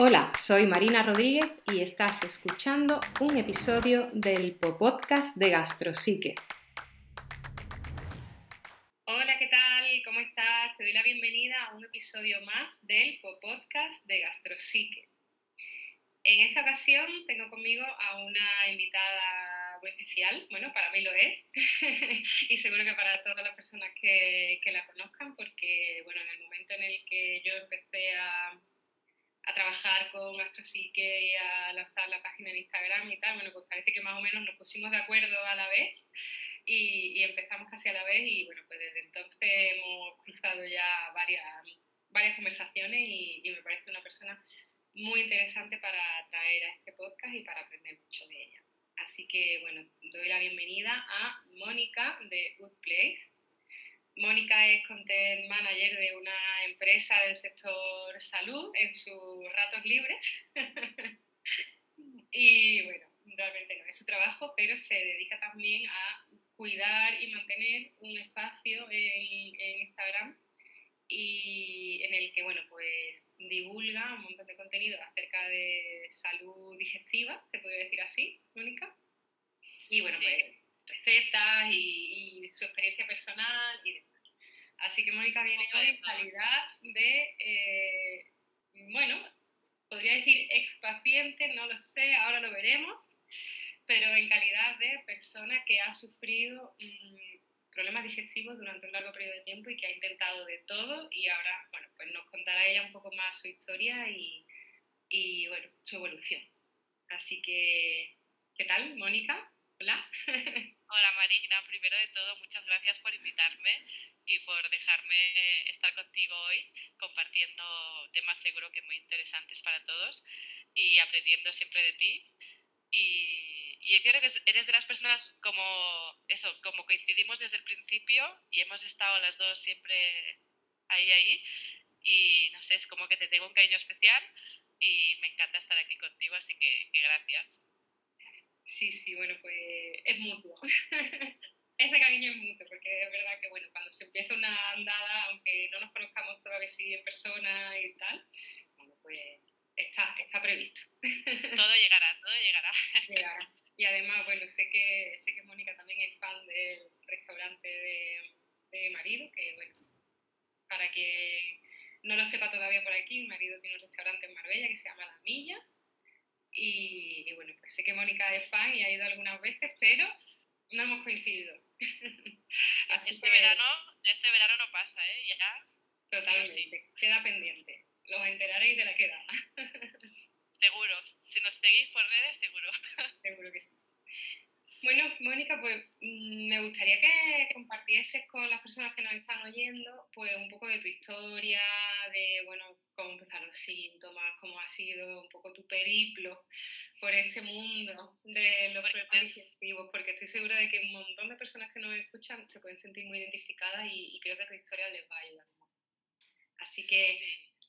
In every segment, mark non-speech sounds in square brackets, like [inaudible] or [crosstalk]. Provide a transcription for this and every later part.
Hola, soy Marina Rodríguez y estás escuchando un episodio del podcast de Gastrosique. Hola, ¿qué tal? ¿Cómo estás? Te doy la bienvenida a un episodio más del podcast de Gastrosique. En esta ocasión tengo conmigo a una invitada muy especial, bueno, para mí lo es, [laughs] y seguro que para todas las personas que, que la conozcan, porque, bueno, en el momento en el que yo empecé a a trabajar con Astropsique y a lanzar la página en Instagram y tal, bueno, pues parece que más o menos nos pusimos de acuerdo a la vez y, empezamos casi a la vez y bueno, pues desde entonces hemos cruzado ya varias, varias conversaciones y me parece una persona muy interesante para traer a este podcast y para aprender mucho de ella. Así que bueno, doy la bienvenida a Mónica de Good Place. Mónica es content manager de una empresa del sector salud en sus ratos libres. [laughs] y bueno, realmente no es su trabajo, pero se dedica también a cuidar y mantener un espacio en, Instagram y en el que bueno pues divulga un montón de contenido acerca de salud digestiva, se puede decir así, Mónica. Y bueno, pues recetas y, y, su experiencia personal y demás. Así que Mónica viene hoy en calidad de, eh, bueno, podría decir ex paciente, no lo sé, ahora lo veremos, pero en calidad de persona que ha sufrido mm, problemas digestivos durante un largo periodo de tiempo y que ha intentado de todo y ahora, bueno, pues nos contará ella un poco más su historia y, y bueno, su evolución. Así que, ¿qué tal, Mónica? [laughs] Hola. Hola Marina, primero de todo muchas gracias por invitarme y por dejarme estar contigo hoy compartiendo temas seguro que muy interesantes para todos y aprendiendo siempre de ti. Y, yo creo que eres de las personas como eso, como coincidimos desde el principio y hemos estado las dos siempre ahí, ahí. Y no sé, es como que te tengo un cariño especial y me encanta estar aquí contigo, así que gracias. Sí, sí, bueno, pues es mutuo. [laughs] Ese cariño es mutuo, porque es verdad que, bueno, cuando se empieza una andada, aunque no nos conozcamos todavía sí en persona y tal, bueno, pues está, está previsto. [laughs] Todo llegará, todo llegará. Llegará. Y además, bueno, sé que, sé que Mónica también es fan del restaurante de, de mi marido, que, bueno, para quien no lo sepa todavía por aquí, mi marido tiene un restaurante en Marbella que se llama La Milla y, bueno, pues sé que Mónica es fan y ha ido algunas veces, pero no hemos coincidido. [laughs] este, verano, este verano no pasa, ¿eh? Ya. Totalmente, queda pendiente. Los enteraréis de la queda. [laughs] seguro, si nos seguís por redes, seguro. seguro que sí. Bueno, Mónica, pues mm, me gustaría que compartieses con las personas que nos están oyendo, pues un poco de tu historia, de, bueno, cómo empezaron los síntomas, cómo ha sido un poco tu periplo por este mundo de los problemas digestivos, porque estoy segura de que un montón de personas que nos escuchan se pueden sentir muy identificadas y, creo que tu historia les va a ayudar. Así que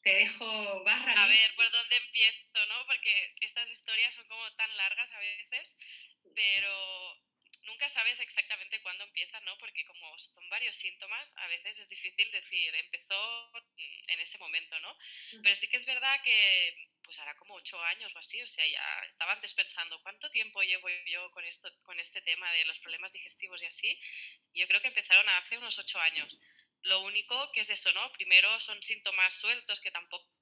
te dejo barra. A ver, ¿por dónde empiezo, no? Porque estas historias son como tan largas a veces pero nunca sabes exactamente cuándo empieza, ¿no? Porque como son varios síntomas, a veces es difícil decir, empezó en ese momento, ¿no? Pero sí que es verdad que pues hará como ocho años o así, o sea, ya estaba antes pensando, ¿cuánto tiempo llevo yo con, esto, con este tema de los problemas digestivos y así? yo creo que empezaron hace unos ocho años. Lo único que es eso, ¿no? Primero son síntomas sueltos que tampoco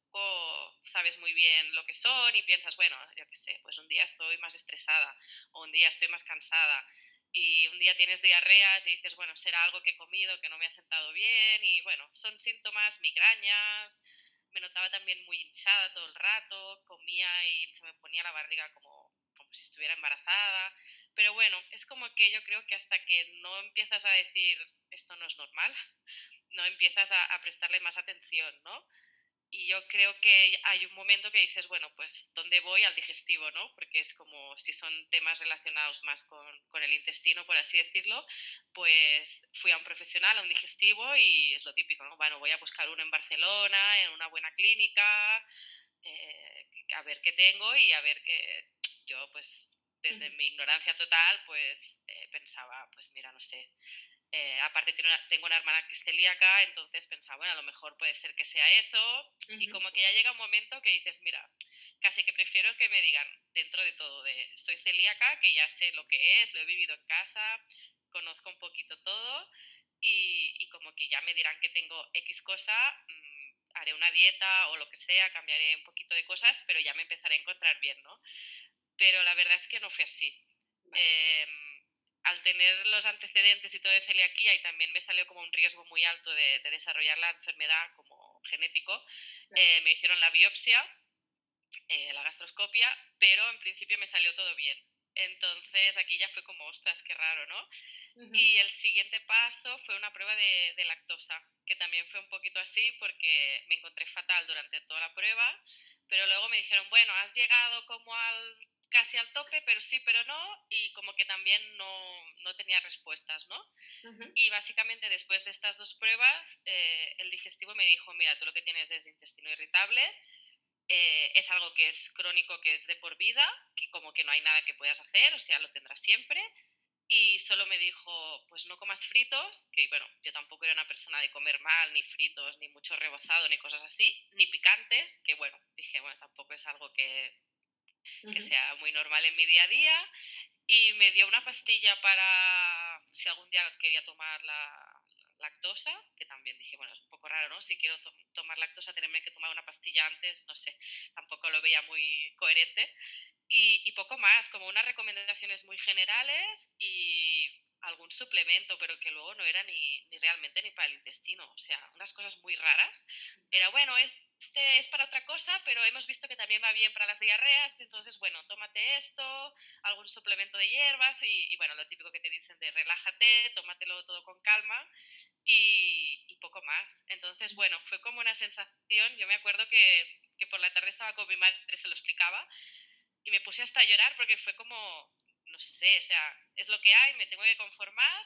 sabes muy bien lo que son y piensas, bueno, yo qué sé, pues un día estoy más estresada o un día estoy más cansada y un día tienes diarreas y dices, bueno, será algo que he comido que no me ha sentado bien y bueno, son síntomas, migrañas, me notaba también muy hinchada todo el rato, comía y se me ponía la barriga como, como si estuviera embarazada, pero bueno, es como que yo creo que hasta que no empiezas a decir esto no es normal, [laughs] no empiezas a, a prestarle más atención, ¿no? Y yo creo que hay un momento que dices, bueno, pues ¿dónde voy al digestivo? ¿no? Porque es como si son temas relacionados más con, con, el intestino, por así decirlo, pues fui a un profesional, a un digestivo y es lo típico, ¿no? Bueno, voy a buscar uno en Barcelona, en una buena clínica, eh, a ver qué tengo y a ver qué yo, pues desde mi ignorancia total, pues eh, pensaba, pues mira, no sé, eh, aparte tengo una hermana que es celíaca, entonces pensaba, bueno, a lo mejor puede ser que sea eso. Y como que ya llega un momento que dices, mira, casi que prefiero que me digan dentro de todo, de soy celíaca, que ya sé lo que es, lo he vivido en casa, conozco un poquito todo y, como que ya me dirán que tengo X cosa, mm, haré una dieta o lo que sea, cambiaré un poquito de cosas, pero ya me empezaré a encontrar bien, ¿no? Pero la verdad es que no fue así. Em, al tener los antecedentes y todo de celiaquía y también me salió como un riesgo muy alto de, desarrollar la enfermedad como genético, eh, me hicieron la biopsia, eh, la gastroscopia, pero en principio me salió todo bien. Entonces aquí ya fue como, ostras, qué raro, ¿no? Y el siguiente paso fue una prueba de, de, lactosa, que también fue un poquito así porque me encontré fatal durante toda la prueba, pero luego me dijeron, bueno, has llegado como al casi al tope, pero sí, pero no, y como que también no, no tenía respuestas, ¿no? Y básicamente después de estas dos pruebas, eh, el digestivo me dijo, mira, tú lo que tienes es intestino irritable, eh, es algo que es crónico, que es de por vida, que como que no hay nada que puedas hacer, o sea, lo tendrás siempre. Y solo me dijo, pues no comas fritos, que bueno, yo tampoco era una persona de comer mal, ni fritos, ni mucho rebozado, ni cosas así, ni picantes, que bueno, dije, bueno, tampoco es algo que que sea muy normal en mi día a día. Y me dio una pastilla para si algún día quería tomar la, lactosa, que también dije, bueno, es un poco raro, ¿no? Si quiero tomar lactosa, tenerme que tomar una pastilla antes, no sé, tampoco lo veía muy coherente. Y, y, poco más, como unas recomendaciones muy generales y algún suplemento, pero que luego no era ni, ni realmente ni para el intestino, o sea, unas cosas muy raras. Era, bueno, es este es para otra cosa, pero hemos visto que también va bien para las diarreas, entonces, bueno, tómate esto, algún suplemento de hierbas y, bueno, lo típico que te dicen de relájate, tómatelo todo con calma y, poco más. Entonces, bueno, fue como una sensación, yo me acuerdo que, que por la tarde estaba con mi madre, se lo explicaba, y me puse hasta a llorar porque fue como, no sé, o sea, es lo que hay, me tengo que conformar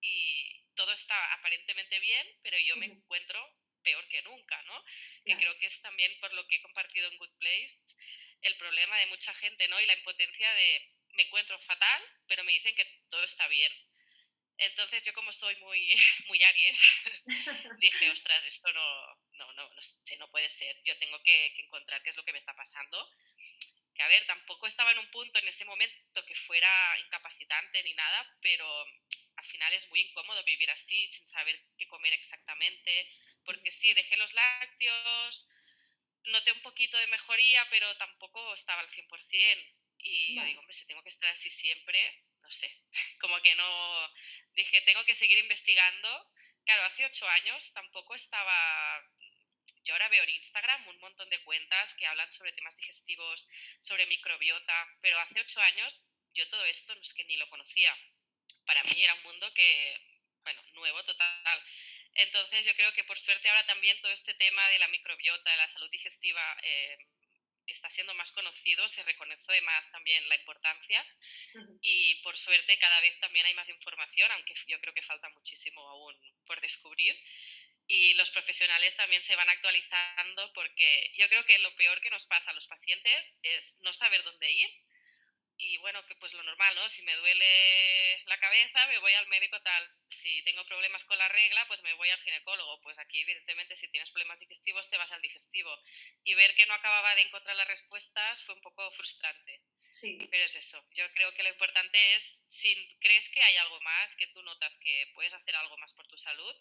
y todo está aparentemente bien, pero yo me encuentro peor que nunca, ¿no? Que creo que es también por lo que he compartido en Good Place el problema de mucha gente, ¿no? Y la impotencia de me encuentro fatal, pero me dicen que todo está bien. Entonces yo como soy muy, [laughs] muy Aries, [laughs] dije, ostras, esto no, no, no, no, sé, no puede ser. Yo tengo que, que encontrar qué es lo que me está pasando. Que a ver, tampoco estaba en un punto en ese momento que fuera incapacitante ni nada, pero al final es muy incómodo vivir así, sin saber qué comer exactamente, porque sí, dejé los lácteos, noté un poquito de mejoría, pero tampoco estaba al 100%. Y yo digo, hombre, si tengo que estar así siempre, no sé, [laughs] como que no, dije, tengo que seguir investigando. Claro, hace ocho años tampoco estaba, yo ahora veo en Instagram un montón de cuentas que hablan sobre temas digestivos, sobre microbiota, pero hace ocho años yo todo esto no es que ni lo conocía para mí era un mundo que, bueno, nuevo total. Entonces yo creo que por suerte ahora también todo este tema de la microbiota, de la salud digestiva, eh, está siendo más conocido, se reconoce más también la importancia y por suerte cada vez también hay más información, aunque yo creo que falta muchísimo aún por descubrir. Y los profesionales también se van actualizando porque yo creo que lo peor que nos pasa a los pacientes es no saber dónde ir y bueno, que pues lo normal, ¿no? Si me duele la cabeza, me voy al médico tal. Si tengo problemas con la regla, pues me voy al ginecólogo. Pues aquí, evidentemente, si tienes problemas digestivos, te vas al digestivo. Y ver que no acababa de encontrar las respuestas fue un poco frustrante. Sí. Pero es eso. Yo creo que lo importante es, si crees que hay algo más, que tú notas que puedes hacer algo más por tu salud,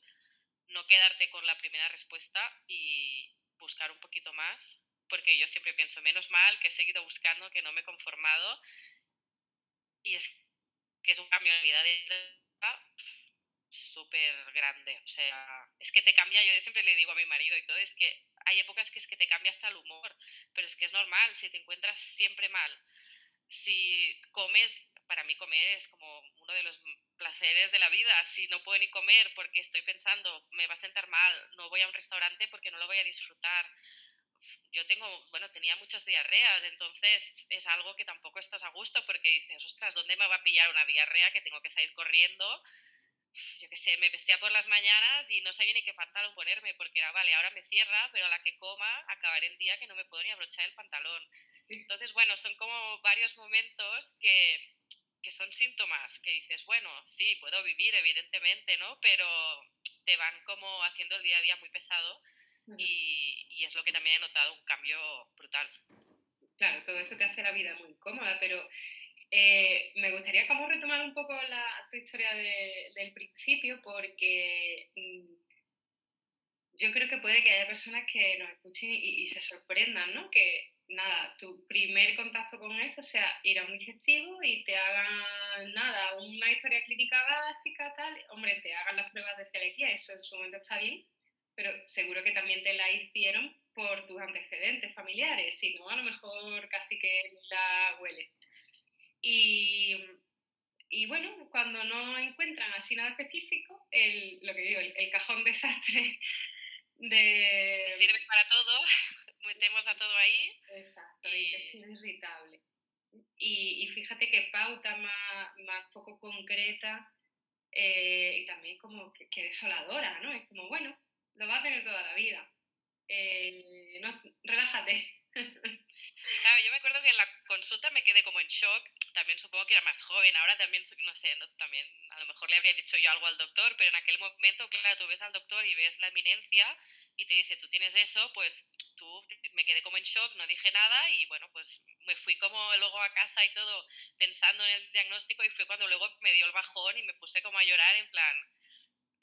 no quedarte con la primera respuesta y buscar un poquito más porque yo siempre pienso, menos mal que he seguido buscando, que no me he conformado. Y es que es un cambio de vida súper grande. O sea, es que te cambia, yo siempre le digo a mi marido y todo, es que hay épocas que es que te cambia hasta el humor, pero es que es normal, si te encuentras siempre mal, si comes, para mí comer es como uno de los placeres de la vida, si no puedo ni comer porque estoy pensando, me va a sentar mal, no voy a un restaurante porque no lo voy a disfrutar, yo tengo, bueno, tenía muchas diarreas, entonces es algo que tampoco estás a gusto porque dices, ostras, ¿dónde me va a pillar una diarrea que tengo que salir corriendo? Yo qué sé, me vestía por las mañanas y no sabía ni qué pantalón ponerme porque era, vale, ahora me cierra, pero a la que coma acabaré el día que no me puedo ni abrochar el pantalón. Entonces, bueno, son como varios momentos que, que son síntomas que dices, bueno, sí, puedo vivir, evidentemente, ¿no? Pero te van como haciendo el día a día muy pesado y, y, es lo que también he notado, un cambio brutal. Claro, todo eso te hace la vida muy cómoda, pero eh, me gustaría como retomar un poco la, tu historia del principio, porque mm, yo creo que puede que haya personas que nos escuchen y, y, se sorprendan, ¿no? Que nada, tu primer contacto con esto sea ir a un digestivo y te hagan nada, una historia clínica básica, tal, hombre, te hagan las pruebas de celiaquía, eso en su momento está bien, pero seguro que también te la hicieron por tus antecedentes familiares, si no, a lo mejor casi que la huele. Y, y bueno, cuando no encuentran así nada específico, el, lo que digo, el, cajón [laughs] desastre de... sirve para todo, [laughs] metemos a todo ahí. Exacto, y... intestino irritable. Y, y, fíjate que pauta más, más poco concreta eh, y también como que, que, desoladora, ¿no? Es como, bueno, lo va a tener toda la vida. Eh, no, relájate. [laughs] Claro, yo me acuerdo que en la consulta me quedé como en shock, también supongo que era más joven, ahora también, no sé, también a lo mejor le habría dicho yo algo al doctor, pero en aquel momento, claro, tú ves al doctor y ves la eminencia y te dice, tú tienes eso, pues tú me quedé como en shock, no dije nada y bueno, pues me fui como luego a casa y todo pensando en el diagnóstico y fue cuando luego me dio el bajón y me puse como a llorar en plan,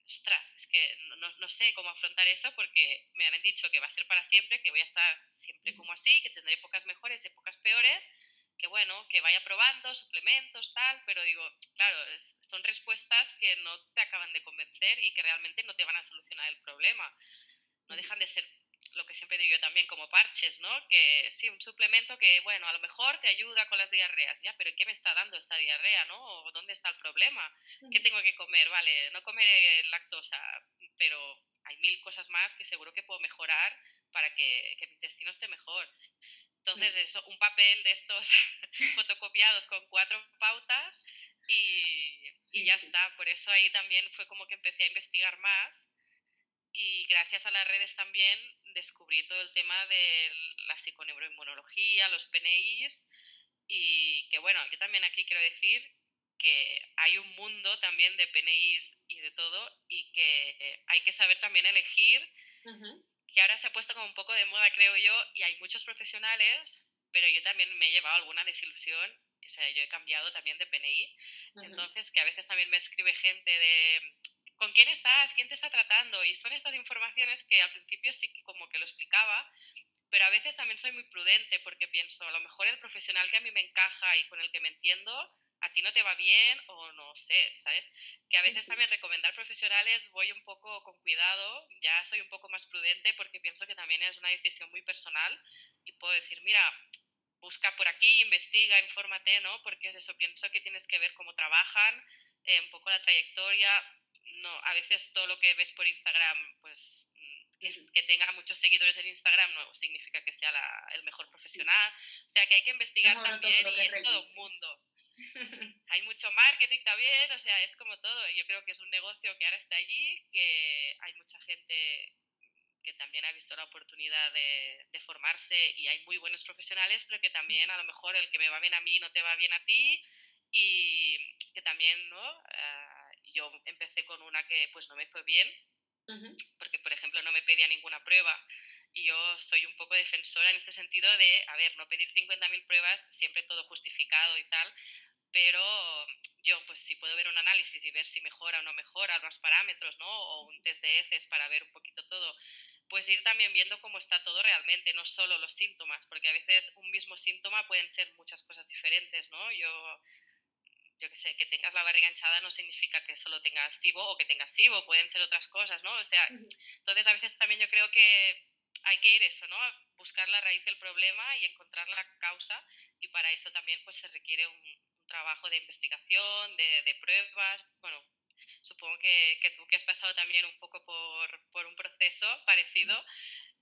ostras, es que no, no, sé cómo afrontar eso porque me han dicho que va a ser para siempre, que voy a estar siempre como así, que tendré épocas mejores, épocas peores, que bueno, que vaya probando suplementos, tal, pero digo, claro, son respuestas que no te acaban de convencer y que realmente no te van a solucionar el problema. No dejan de ser lo que siempre digo yo también como parches, ¿no? Que sí, un suplemento que, bueno, a lo mejor te ayuda con las diarreas, ya, pero ¿qué me está dando esta diarrea, no? ¿O dónde está el problema? ¿Qué tengo que comer? Vale, no comer lactosa, pero hay mil cosas más que seguro que puedo mejorar para que, que mi intestino esté mejor. Entonces, eso, un papel de estos [laughs] fotocopiados con cuatro pautas y, y ya está. Por eso ahí también fue como que empecé a investigar más y gracias a las redes también descubrí todo el tema de la psiconeuroinmunología, los PNIs y que bueno, yo también aquí quiero decir que hay un mundo también de PNIs y de todo y que hay que saber también elegir, que ahora se ha puesto como un poco de moda creo yo y hay muchos profesionales, pero yo también me he llevado alguna desilusión, o sea, yo he cambiado también de PNI, entonces que a veces también me escribe gente de ¿con quién estás? ¿Quién te está tratando? Y son estas informaciones que al principio sí que como que lo explicaba, pero a veces también soy muy prudente porque pienso, a lo mejor el profesional que a mí me encaja y con el que me entiendo, a ti no te va bien o no sé, ¿sabes? Que a veces también recomendar profesionales voy un poco con cuidado, ya soy un poco más prudente porque pienso que también es una decisión muy personal y puedo decir, mira, busca por aquí, investiga, infórmate, ¿no? Porque es eso, pienso que tienes que ver cómo trabajan, eh, un poco la trayectoria, no, a veces todo lo que ves por Instagram, pues mm, que, que, tenga muchos seguidores en Instagram no significa que sea la, el mejor profesional. O sea que hay que investigar también y es todo un mundo. [laughs] hay mucho marketing también, o sea, es como todo. Yo creo que es un negocio que ahora está allí, que hay mucha gente que también ha visto la oportunidad de, de, formarse y hay muy buenos profesionales, pero que también a lo mejor el que me va bien a mí no te va bien a ti y que también, ¿no? Uh, yo empecé con una que pues no me fue bien, porque por ejemplo no me pedía ninguna prueba y yo soy un poco defensora en este sentido de, a ver, no pedir 50.000 pruebas, siempre todo justificado y tal, pero yo pues si puedo ver un análisis y ver si mejora o no mejora los parámetros, ¿no? O un test de heces para ver un poquito todo, pues ir también viendo cómo está todo realmente, no solo los síntomas, porque a veces un mismo síntoma pueden ser muchas cosas diferentes, ¿no? Yo yo que sé, que tengas la barriga hinchada no significa que solo tengas SIBO o que tengas SIBO, pueden ser otras cosas, ¿no? O sea, entonces a veces también yo creo que hay que ir eso, ¿no? A buscar la raíz del problema y encontrar la causa y para eso también pues se requiere un, trabajo de investigación, de, de, pruebas, bueno, supongo que, que, tú que has pasado también un poco por, por un proceso parecido,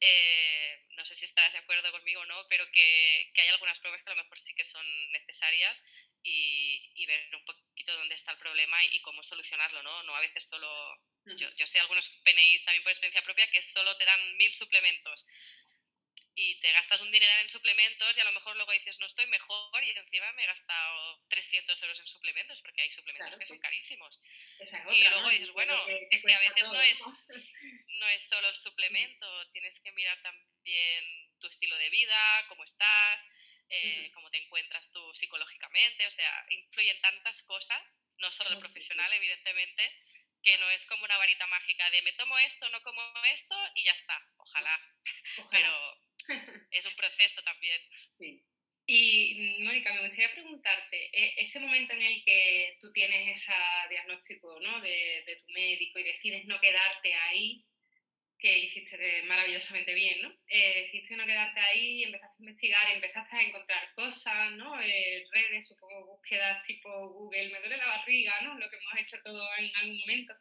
eh, no sé si estás de acuerdo conmigo o no, pero que, que, hay algunas pruebas que a lo mejor sí que son necesarias y, y, ver un poquito dónde está el problema y, cómo solucionarlo, ¿no? No a veces solo... Yo, yo sé algunos PNIs también por experiencia propia que solo te dan mil suplementos y te gastas un dinero en suplementos y a lo mejor luego dices no estoy mejor y encima me he gastado 300 euros en suplementos porque hay suplementos que son carísimos. y luego dices, bueno, es que a veces no es, no es solo el [laughs] suplemento, tienes que mirar también tu estilo de vida, cómo estás, eh, cómo te encuentras tú psicológicamente, o sea, influyen tantas cosas, no solo el profesional, evidentemente, que no es como una varita mágica de me tomo esto, no como esto y ya está, ojalá. Pero es un proceso también. Sí. Y Mónica, me gustaría preguntarte, e, ese momento en el que tú tienes ese diagnóstico ¿no? de, de tu médico y decides no quedarte ahí, que hiciste maravillosamente bien, ¿no? Eh, no quedarte ahí, empezaste a investigar, empezaste a encontrar cosas, ¿no? Eh, redes, supongo, búsquedas tipo Google, me duele la barriga, ¿no? Lo que hemos hecho todos en algún momento.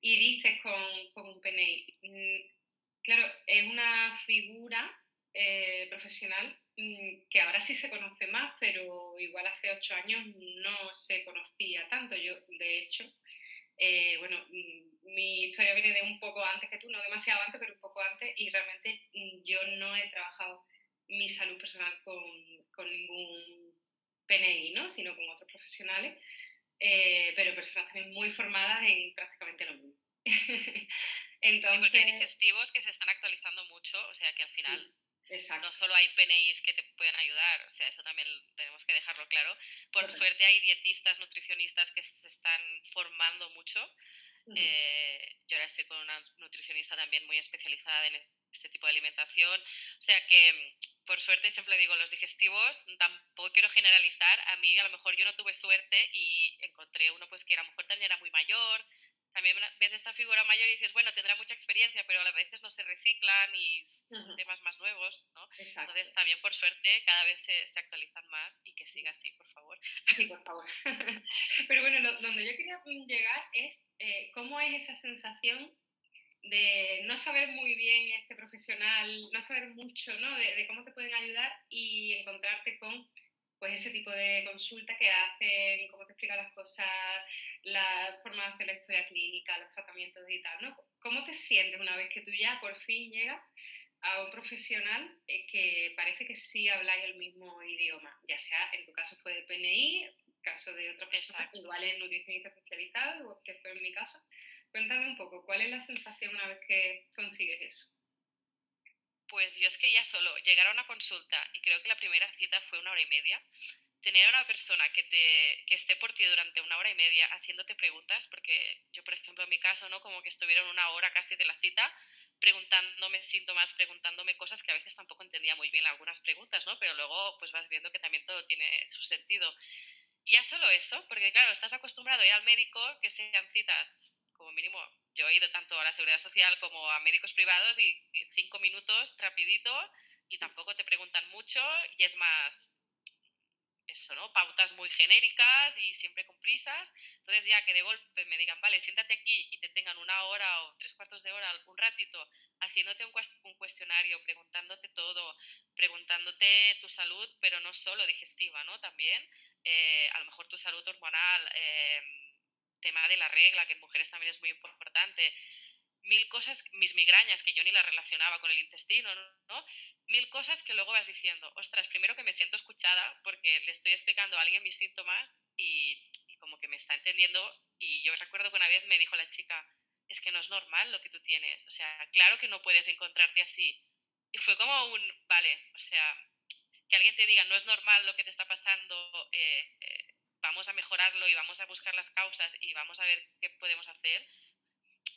Y diste con, con un PNI. Mm, claro, es una figura eh, profesional mm, que ahora sí se conoce más, pero igual hace ocho años no se conocía tanto. Yo, de hecho, eh, bueno, mm, mi historia viene de un poco antes que tú, no demasiado antes, pero un poco antes, y realmente mm, yo no he trabajado mi salud personal con, con ningún PNI, ¿no? sino con otros profesionales, eh, pero personas también muy formadas en prácticamente lo mismo. Entonces, [laughs] sí, porque hay digestivos que se están actualizando mucho, o sea que al final no solo hay PNIs que te pueden ayudar, o sea, eso también tenemos que dejarlo claro. Por suerte hay dietistas, nutricionistas que se están formando mucho. Eh, yo ahora estoy con una nutricionista también muy especializada en este tipo de alimentación. O sea que, por suerte, siempre digo, los digestivos, tampoco quiero generalizar. A mí, a lo mejor yo no tuve suerte y encontré uno pues que a lo mejor también era muy mayor, también ves esta figura mayor y dices, bueno, tendrá mucha experiencia, pero a veces no se reciclan y son temas más nuevos, ¿no? Entonces, también por suerte, cada vez se, se, actualizan más y que siga así, por favor. Sí, por favor. [laughs] pero bueno, donde yo quería llegar es eh, cómo es esa sensación de no saber muy bien este profesional, no saber mucho, ¿no? De, de cómo te pueden ayudar y encontrarte con pues ese tipo de consulta que hacen, cómo te explican las cosas, la forma de hacer la historia clínica, los tratamientos y tal, ¿no? ¿Cómo te sientes una vez que tú ya por fin llegas a un profesional eh, que parece que sí habláis el mismo idioma? Ya sea, en tu caso fue de PNI, en caso de otra persona, igual es nutricionista especializado, que fue en mi caso. Cuéntame un poco, ¿cuál es la sensación una vez que consigues eso? Pues yo es que ya solo llegar a una consulta, y creo que la primera cita fue una hora y media, tener a una persona que, te, que esté por ti durante una hora y media haciéndote preguntas, porque yo, por ejemplo, en mi caso, ¿no? Como que estuvieron una hora casi de la cita preguntándome síntomas, preguntándome cosas que a veces tampoco entendía muy bien algunas preguntas, ¿no? Pero luego pues vas viendo que también todo tiene su sentido. Ya solo eso, porque claro, estás acostumbrado a ir al médico, que sean citas como mínimo yo he ido tanto a la seguridad social como a médicos privados y, cinco minutos rapidito y tampoco te preguntan mucho y es más eso, ¿no? Pautas muy genéricas y siempre con prisas. Entonces ya que de golpe me digan, vale, siéntate aquí y te tengan una hora o tres cuartos de hora, un ratito, haciéndote un, cuestionario, preguntándote todo, preguntándote tu salud, pero no solo digestiva, ¿no? También eh, a lo mejor tu salud hormonal. Eh, tema de la regla, que en mujeres también es muy importante, mil cosas, mis migrañas, que yo ni las relacionaba con el intestino, ¿no? Mil cosas que luego vas diciendo, ostras, primero que me siento escuchada porque le estoy explicando a alguien mis síntomas y, como que me está entendiendo. Y yo recuerdo que una vez me dijo la chica, es que no es normal lo que tú tienes, o sea, claro que no puedes encontrarte así. Y fue como un, vale, o sea, que alguien te diga, no es normal lo que te está pasando, eh, eh, vamos a mejorarlo y vamos a buscar las causas y vamos a ver qué podemos hacer,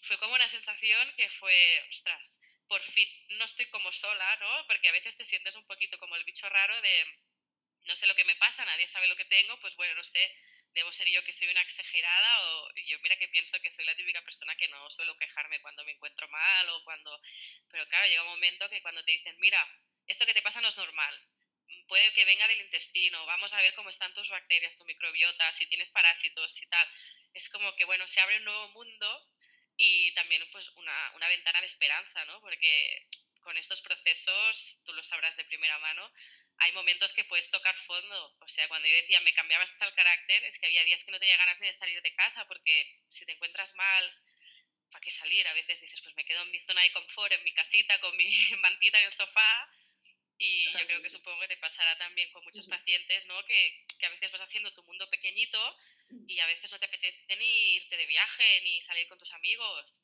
fue como una sensación que fue, ostras, por fin no estoy como sola, ¿no? Porque a veces te sientes un poquito como el bicho raro de, no sé lo que me pasa, nadie sabe lo que tengo, pues bueno, no sé, debo ser yo que soy una exagerada o yo mira que pienso que soy la típica persona que no suelo quejarme cuando me encuentro mal o cuando... Pero claro, llega un momento que cuando te dicen, mira, esto que te pasa no es normal, puede que venga del intestino, vamos a ver cómo están tus bacterias, tu microbiota, si tienes parásitos y tal. Es como que, bueno, se abre un nuevo mundo y también pues una, ventana de esperanza, ¿no? Porque con estos procesos, tú lo sabrás de primera mano, hay momentos que puedes tocar fondo. O sea, cuando yo decía me cambiaba hasta el carácter, es que había días que no tenía ganas ni de salir de casa porque si te encuentras mal, ¿para qué salir? A veces dices, pues me quedo en mi zona de confort, en mi casita, con mi [laughs] mantita en el sofá y yo creo que supongo que te pasará también con muchos pacientes, ¿no? Que, que, a veces vas haciendo tu mundo pequeñito mm. y a veces no te apetece ni irte de viaje, ni salir con tus amigos.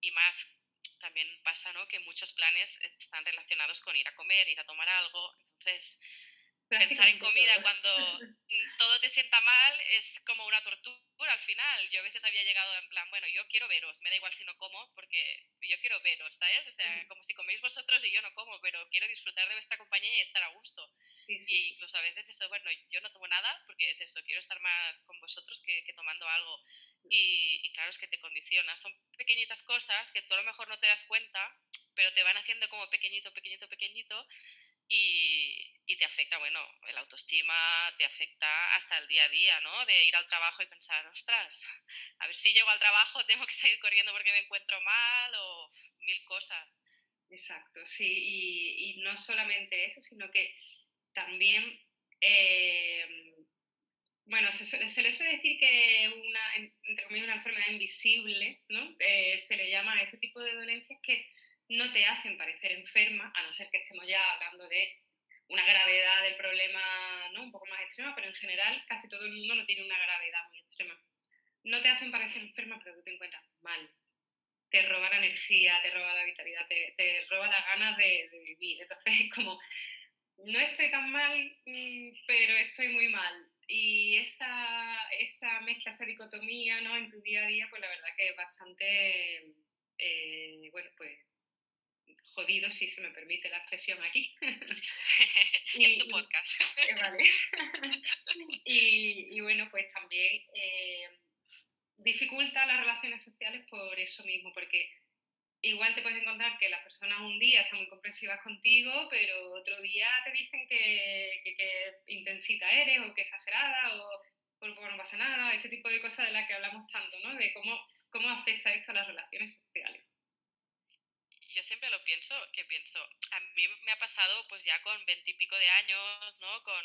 Y más también pasa, ¿no? Que muchos planes están relacionados con ir a comer, ir a tomar algo. Entonces, pensar en comida cuando todo te sienta mal es como una tortura al final. Yo a veces había llegado en plan, bueno, yo quiero veros, me da igual si no como, porque yo quiero veros, ¿sabes? O sea, como si coméis vosotros y yo no como, pero quiero disfrutar de vuestra compañía y estar a gusto. Sí, sí, y incluso a veces eso, bueno, yo no tomo nada porque es eso, quiero estar más con vosotros que, que tomando algo. Y, y claro, es que te condiciona. Son pequeñitas cosas que tú a lo mejor no te das cuenta, pero te van haciendo como pequeñito, pequeñito, pequeñito y, te afecta, bueno, el autoestima, te afecta hasta el día a día, ¿no? De ir al trabajo y pensar, ostras, a ver si llego al trabajo, [laughs] tengo que salir corriendo porque me encuentro mal o mil cosas. Exacto, sí, y, y no solamente eso, sino que también, eh, bueno, se, se, le suele decir que una, entre comillas, una enfermedad invisible, ¿no? Eh, se le llama a este tipo de dolencias que no te hacen parecer enferma, a no ser que estemos ya hablando de una gravedad del problema ¿no? un poco más extrema, pero en general casi todo el mundo no tiene una gravedad muy extrema. No te hacen parecer enferma, pero tú te encuentras mal. Te roba la energía, te roba la vitalidad, te, roba las ganas de, de, vivir. Entonces es [laughs] como, no estoy tan mal, mm, pero estoy muy mal. Y esa, esa mezcla, esa dicotomía ¿no? en tu día a día, pues la verdad que es bastante, eh, bueno, pues jodido, si se me permite la expresión aquí. y, [laughs] es tu podcast. Eh, vale. [laughs] y, y, bueno, pues también eh, dificulta las relaciones sociales por eso mismo, porque igual te puedes encontrar que las personas un día están muy comprensivas contigo, pero otro día te dicen que, que, que intensita eres o que exagerada o por no pasa nada, este tipo de cosas de las que hablamos tanto, ¿no? De cómo, cómo afecta esto a las relaciones sociales yo siempre lo pienso, que pienso, a mí me ha pasado pues ya con veintipico de años, ¿no? Con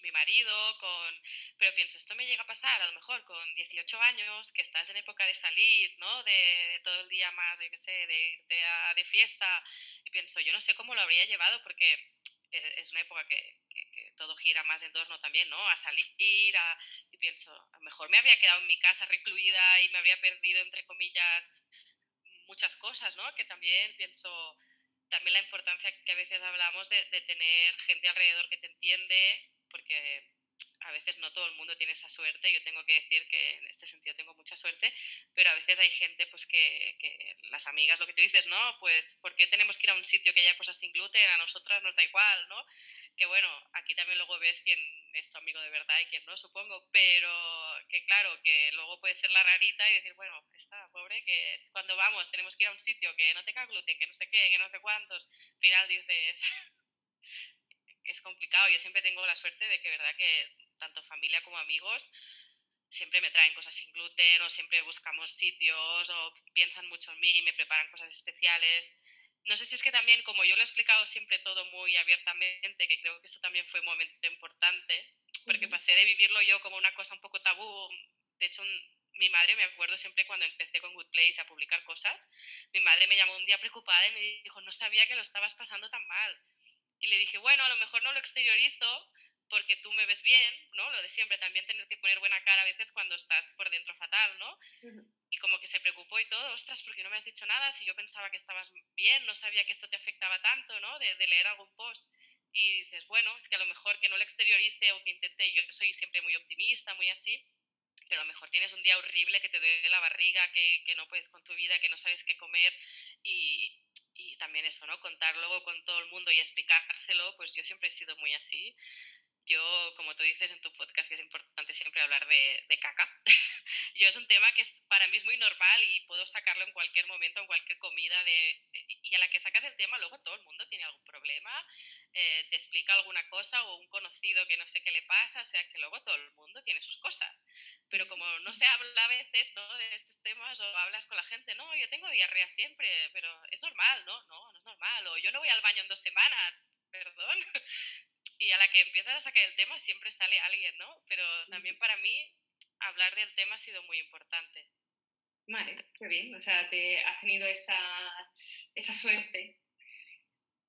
mi marido, con... Pero pienso, esto me llega a pasar a lo mejor con 18 años, que estás en época de salir, ¿no? De, todo el día más, yo qué sé, de irte a, de fiesta. Y pienso, yo no sé cómo lo habría llevado porque e, es una época que, todo gira más en torno también, ¿no? A salir, a, y pienso, a lo mejor me habría quedado en mi casa recluida y me habría perdido, entre comillas, muchas cosas, ¿no? Que también pienso, también la importancia que a veces hablamos de, de tener gente alrededor que te entiende, porque a veces no todo el mundo tiene esa suerte, yo tengo que decir que en este sentido tengo mucha suerte, pero a veces hay gente pues que, que, las amigas, lo que tú dices, ¿no? Pues ¿por qué tenemos que ir a un sitio que haya cosas sin gluten? A nosotras nos da igual, ¿no? Que bueno, aquí también luego ves quién es tu amigo de verdad y quién no, supongo, pero que claro, que luego puede ser la rarita y decir, bueno, está pobre, que cuando vamos tenemos que ir a un sitio que no tenga gluten, que no sé qué, que no sé cuántos, al final dices... [laughs] es complicado. Yo siempre tengo la suerte de que, verdad, que tanto familia como amigos siempre me traen cosas sin gluten o siempre buscamos sitios o piensan mucho en mí, me preparan cosas especiales. No sé si es que también, como yo lo he explicado siempre todo muy abiertamente, que creo que eso también fue un momento importante, porque pasé de vivirlo yo como una cosa un poco tabú. De hecho, mi madre, me acuerdo siempre cuando empecé con Good Place a publicar cosas, mi madre me llamó un día preocupada y me dijo, no sabía que lo estabas pasando tan mal. Y le dije, bueno, a lo mejor no lo exteriorizo porque tú me ves bien, ¿no? Lo de siempre, también tener que poner buena cara a veces cuando estás por dentro fatal, ¿no? Uh -huh. Y como que se preocupó y todo, ostras, ¿por qué no me has dicho nada? Si yo pensaba que estabas bien, no sabía que esto te afectaba tanto, ¿no? De, de leer algún post. Y dices, bueno, es que a lo mejor que no lo exteriorice o que intente, yo soy siempre muy optimista, muy así, pero a lo mejor tienes un día horrible que te duele la barriga, que, que no puedes con tu vida, que no sabes qué comer y, y también eso, ¿no? Contar luego con todo el mundo y explicárselo, pues yo siempre he sido muy así yo, como tú dices en tu podcast, que es importante siempre hablar de, de caca, [laughs] yo es un tema que es, para mí es muy normal y puedo sacarlo en cualquier momento, en cualquier comida, de, y a la que sacas el tema, luego todo el mundo tiene algún problema, eh, te explica alguna cosa o un conocido que no sé qué le pasa, o sea que luego todo el mundo tiene sus cosas. Pero como no se habla a veces ¿no? de estos temas o hablas con la gente, no, yo tengo diarrea siempre, pero es normal, ¿no? No, no es normal, o yo no voy al baño en dos semanas, [laughs] perdón y a la que empiezas a sacar el tema siempre sale alguien, ¿no? Pero también para mí hablar del tema ha sido muy importante. Vale, qué bien. O sea, te has tenido esa, esa suerte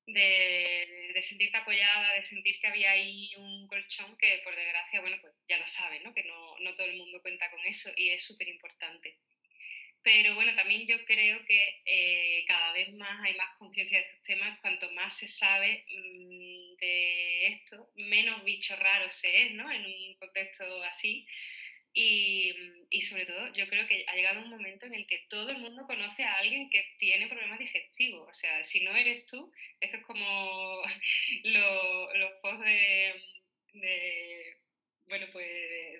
de, de, sentirte apoyada, de sentir que había ahí un colchón que por desgracia, bueno, pues ya lo sabes, ¿no? Que no, no todo el mundo cuenta con eso y es súper importante. Pero bueno, también yo creo que eh, cada vez más hay más conciencia de estos temas, cuanto más se sabe, de esto, menos bicho raro se es, ¿no? En un contexto así. Y, y, sobre todo, yo creo que ha llegado un momento en el que todo el mundo conoce a alguien que tiene problemas digestivos. O sea, si no eres tú, esto es como [laughs] los posts de, de, bueno, pues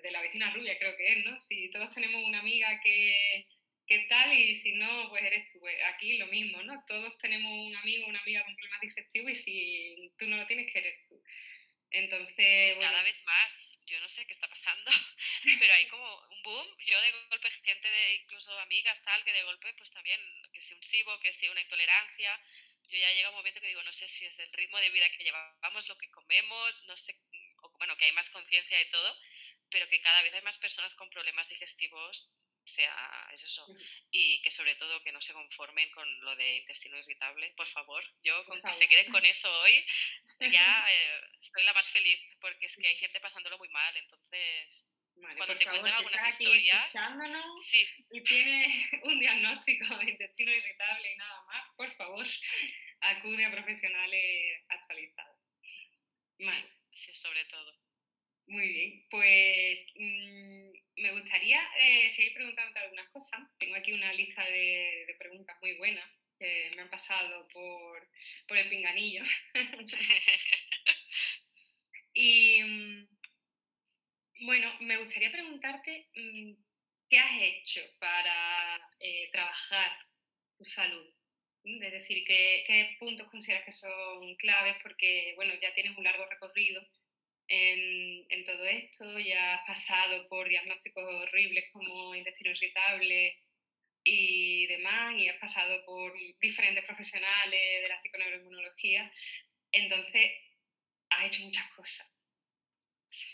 de, la vecina rubia, creo que es, ¿no? Si todos tenemos una amiga que, que tal y si no, pues eres tú. Pues aquí lo mismo, ¿no? Todos tenemos un amigo una amiga con problemas digestivos y si tú no lo tienes, que eres tú. Entonces, bueno. Cada vez más, yo no sé qué está pasando, [laughs] pero hay [laughs] como un boom. Yo de golpe, gente de incluso amigas, tal, que de golpe, pues también, que sea un SIBO, que sea una intolerancia. Yo ya llega un momento que digo, no sé si es el ritmo de vida que llevamos, lo que comemos, no sé, o bueno, que hay más conciencia de todo, pero que cada vez hay más personas con problemas digestivos sea es eso. Y que sobre todo que no se conformen con lo de intestino irritable por favor. Yo con que se queden con [laughs] eso hoy ya eh, estoy la más feliz porque es que hay gente pasándolo muy mal. Entonces cuando te cuentan algunas historias sí. y tiene [laughs] un diagnóstico de intestino irritable y nada más por favor [laughs] acude a profesionales actualizados. Sí, sí sobre todo. Muy bien, pues mm, me gustaría eh, seguir preguntándote algunas cosas. Tengo aquí una lista de, preguntas muy buenas que me han pasado por, el pinganillo. [laughs] y mm, bueno, me gustaría preguntarte mm, qué has hecho para eh, trabajar tu salud. Es decir, ¿qué, ¿qué puntos consideras que son claves? Porque, bueno, ya tienes un largo recorrido en, todo esto, ya has pasado por diagnósticos horribles como intestino irritable y demás, y has pasado por diferentes profesionales de la psiconeuroinmunología, entonces has hecho muchas cosas.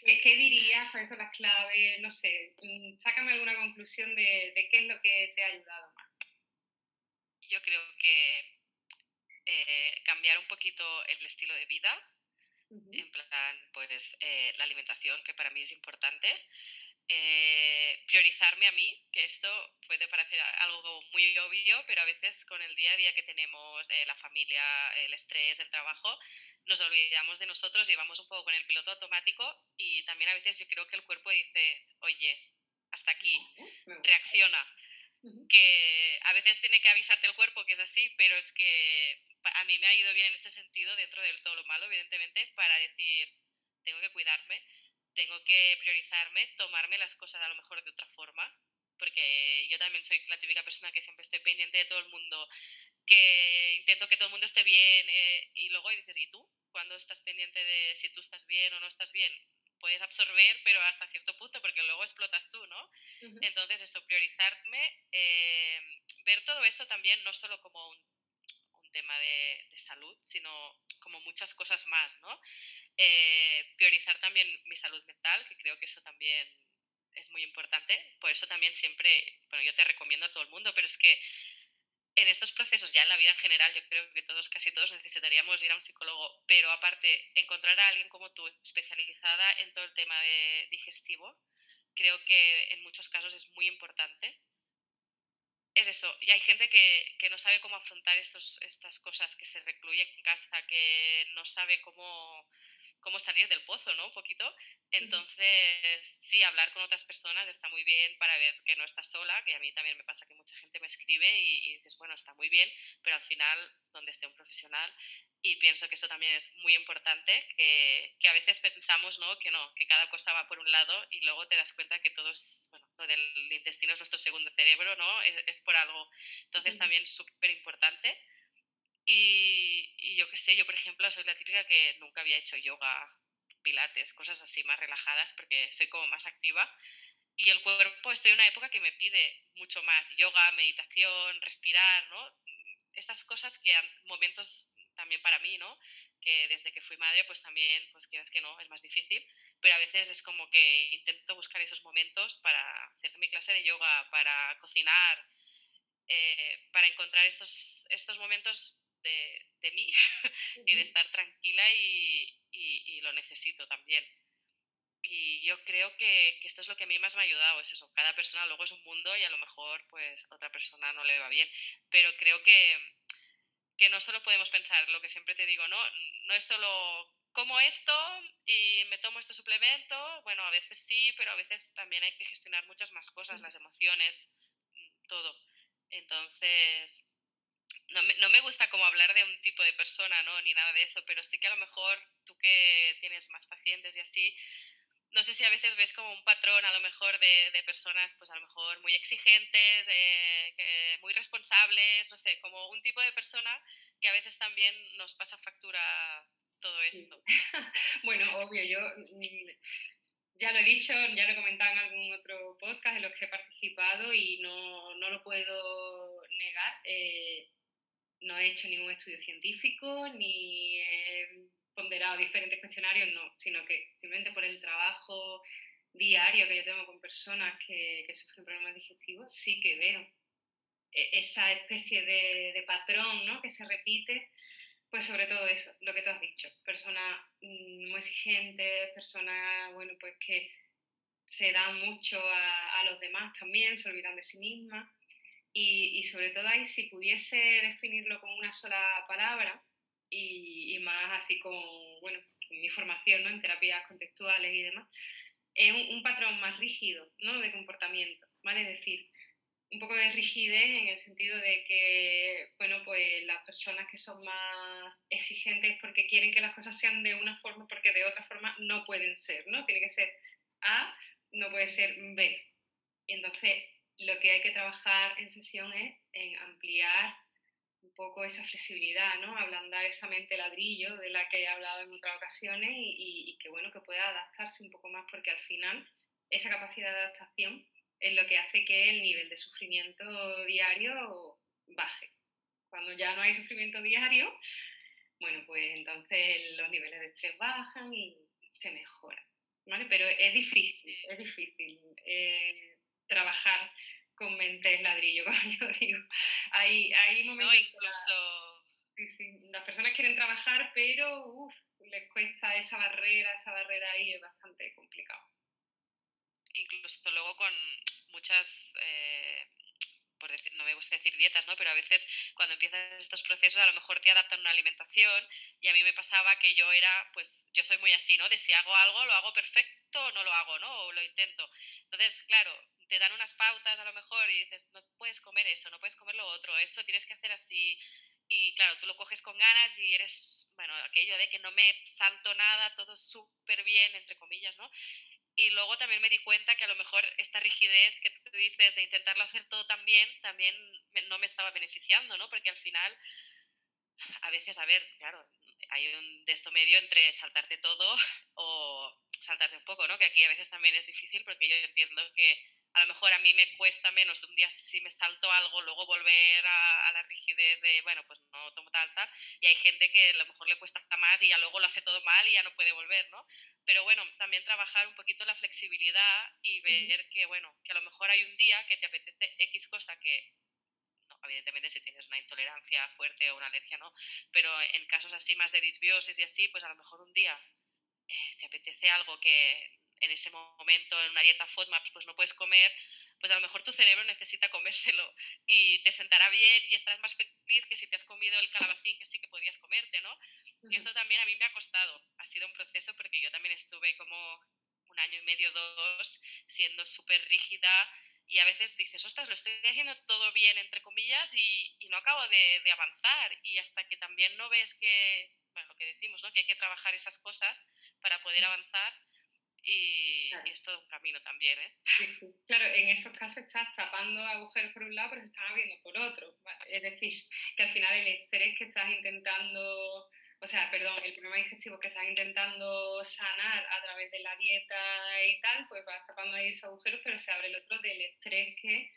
¿Qué, dirías? ¿Cuáles son las claves? No sé, mm, sácame alguna conclusión de, qué es lo que te ha ayudado más. Yo creo que eh, cambiar un poquito el estilo de vida, en plan, pues eh, la alimentación, que para mí es importante. Eh, priorizarme a mí, que esto puede parecer algo muy obvio, pero a veces con el día a día que tenemos, eh, la familia, el estrés, el trabajo, nos olvidamos de nosotros y vamos un poco con el piloto automático y también a veces yo creo que el cuerpo dice, oye, hasta aquí, reacciona. Que a veces tiene que avisarte el cuerpo que es así, pero es que a mí me ha ido bien en este sentido, dentro de todo lo malo, evidentemente, para decir, tengo que cuidarme, tengo que priorizarme, tomarme las cosas a lo mejor de otra forma, porque yo también soy la típica persona que siempre estoy pendiente de todo el mundo, que intento que todo el mundo esté bien, eh, y luego dices, ¿y tú? Cuando estás pendiente de si tú estás bien o no estás bien, puedes absorber, pero hasta cierto punto, porque luego explotas tú, ¿no? Entonces, eso, priorizarme, eh, ver todo eso también no solo como un tema de, salud, sino como muchas cosas más, ¿no? Eh, priorizar también mi salud mental, que creo que eso también es muy importante. Por eso también siempre, bueno, yo te recomiendo a todo el mundo, pero es que en estos procesos, ya en la vida en general, yo creo que todos, casi todos necesitaríamos ir a un psicólogo, pero aparte, encontrar a alguien como tú, especializada en todo el tema de digestivo, creo que en muchos casos es muy importante es eso, y hay gente que, que, no sabe cómo afrontar estos, estas cosas, que se recluye en casa, que no sabe cómo, cómo salir del pozo, ¿no? Un poquito. Entonces, sí, hablar con otras personas está muy bien para ver que no estás sola, que a mí también me pasa que mucha gente me escribe y, dices, bueno, está muy bien, pero al final, donde esté un profesional, y pienso que eso también es muy importante, que, que, a veces pensamos, ¿no? Que no, que cada cosa va por un lado y luego te das cuenta que todo es, bueno, lo del intestino es nuestro segundo cerebro, ¿no? Es, es por algo. Entonces, también súper importante. Y, y yo qué sé, yo por ejemplo soy la típica que nunca había hecho yoga, pilates, cosas así más relajadas porque soy como más activa. Y el cuerpo, estoy en una época que me pide mucho más yoga, meditación, respirar, ¿no? Estas cosas que han momentos también para mí, ¿no? Que desde que fui madre, pues también, pues quieras que no, es más difícil, pero a veces es como que intento buscar esos momentos para hacer mi clase de yoga, para cocinar, eh, para encontrar estos, estos momentos de, mí [laughs] y de estar tranquila y, y, lo necesito también. Y yo creo que, que, esto es lo que a mí más me ha ayudado, es eso, cada persona luego es un mundo y a lo mejor pues a otra persona no le va bien, pero creo que, que no solo podemos pensar lo que siempre te digo, no, no es solo como esto y me tomo este suplemento, bueno, a veces sí, pero a veces también hay que gestionar muchas más cosas, las emociones, mm, todo. Entonces, no me, no me, gusta como hablar de un tipo de persona, ¿no? Ni nada de eso, pero sí que a lo mejor tú que tienes más pacientes y así, no sé si a veces ves como un patrón a lo mejor de, de personas, pues a lo mejor muy exigentes, eh, muy responsables, no sé, como un tipo de persona que a veces también nos pasa factura todo esto. [laughs] bueno, obvio, yo mm, ya lo he dicho, ya lo he comentado en algún otro podcast en los que he participado y no, no lo puedo negar. Eh, no he hecho ningún estudio científico ni ponderado diferentes cuestionarios, no, sino que simplemente por el trabajo diario que yo tengo con personas que, que sufren problemas digestivos, sí que veo e, esa especie de, de, patrón ¿no? que se repite, pues sobre todo eso, lo que tú has dicho, personas mm, muy exigentes, personas, bueno, pues que se dan mucho a, a los demás también, se olvidan de sí mismas, y, y sobre todo ahí, si pudiese definirlo con una sola palabra, y, más así con, bueno, mi formación ¿no? en terapias contextuales y demás, es un, patrón más rígido ¿no? de comportamiento, ¿vale? Es decir, un poco de rigidez en el sentido de que, bueno, pues las personas que son más exigentes porque quieren que las cosas sean de una forma, porque de otra forma no pueden ser, ¿no? Tiene que ser A, no puede ser B. Y entonces lo que hay que trabajar en sesión es en ampliar un poco esa flexibilidad, ¿no? Ablandar esa mente ladrillo de la que he hablado en otras ocasiones y, que, bueno, que pueda adaptarse un poco más porque al final esa capacidad de adaptación es lo que hace que el nivel de sufrimiento diario baje. Cuando ya no hay sufrimiento diario, bueno, pues entonces los niveles de estrés bajan y se mejoran, ¿vale? Pero es difícil, es difícil eh, trabajar con mentes ladrillo, [laughs] como yo digo. Hay, hay momentos... No, incluso... sí, sí, las personas quieren trabajar, pero uf, les cuesta esa barrera, esa barrera ahí es bastante complicado. Incluso luego con muchas... Eh, por decir, no me gusta decir dietas, ¿no? Pero a veces cuando empiezas estos procesos a lo mejor te adaptan una alimentación y a mí me pasaba que yo era, pues yo soy muy así, ¿no? De si hago algo, lo hago perfecto o no lo hago, ¿no? O lo intento. Entonces, claro, te dan unas pautas a lo mejor y dices, no puedes comer eso, no puedes comer lo otro, esto tienes que hacer así. Y claro, tú lo coges con ganas y eres, bueno, aquello de que no me salto nada, todo súper bien, entre comillas, ¿no? Y luego también me di cuenta que a lo mejor esta rigidez que tú dices de intentarlo hacer todo tan bien, también no me estaba beneficiando, ¿no? Porque al final, a veces, a ver, claro, hay un de esto medio entre saltarte todo o saltarte un poco, ¿no? Que aquí a veces también es difícil porque yo entiendo que a lo mejor a mí me cuesta menos de un día si me salto algo, luego volver a, la rigidez de, bueno, pues no tomo tal, tal, y hay gente que a lo mejor le cuesta más y ya luego lo hace todo mal y ya no puede volver, ¿no? Pero bueno, también trabajar un poquito la flexibilidad y ver que, bueno, que a lo mejor hay un día que te apetece X cosa que, no, evidentemente si tienes una intolerancia fuerte o una alergia, no, pero en casos así más de disbiosis y así, pues a lo mejor un día eh, te apetece algo que en ese momento en una dieta FODMAPs pues no puedes comer, pues a lo mejor tu cerebro necesita comérselo y te sentará bien y estarás más feliz que si te has comido el calabacín que sí que podías comerte, ¿no? Y esto también a mí me ha costado, ha sido un proceso porque yo también estuve como un año y medio, dos, siendo súper rígida y a veces dices, ostras, lo estoy haciendo todo bien, entre comillas, y, y no acabo de, de, avanzar. Y hasta que también no ves que, bueno, lo que decimos, ¿no? Que hay que trabajar esas cosas para poder avanzar, y, es todo un camino también, ¿eh? Sí, sí. Claro, en esos casos estás tapando agujeros por un lado, pero se están abriendo por otro. Es decir, que al final el estrés que estás intentando, o sea, perdón, el problema digestivo que estás intentando sanar a través de la dieta y tal, pues vas tapando ahí esos agujeros, pero se abre el otro del estrés que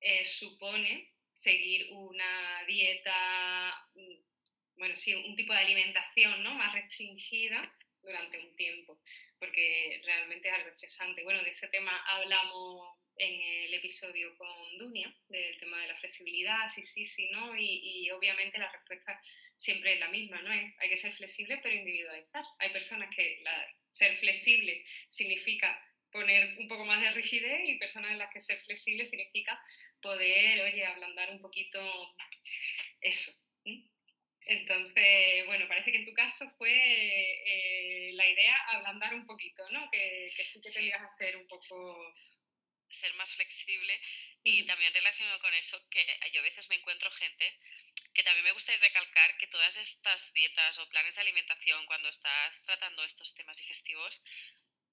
eh, supone seguir una dieta, mm, bueno, sí, un tipo de alimentación ¿no? más restringida durante un tiempo, porque realmente es algo estresante. Bueno, de ese tema hablamos en el episodio con Dunia, del tema de la flexibilidad, sí, sí, sí, ¿no? Y, obviamente la respuesta siempre es la misma, ¿no? Es, hay que ser flexible pero individualizar. Hay personas que ser flexible significa poner un poco más de rigidez y personas en las que ser flexible significa poder, oye, ablandar un poquito eso. Entonces, bueno, parece que en tu caso fue eh, la idea ablandar un poquito, ¿no? Que, que sí que tenías que hacer un poco... Ser más flexible y también relacionado con eso, que yo a veces me encuentro gente que también me gusta recalcar que todas estas dietas o planes de alimentación, cuando estás tratando estos temas digestivos,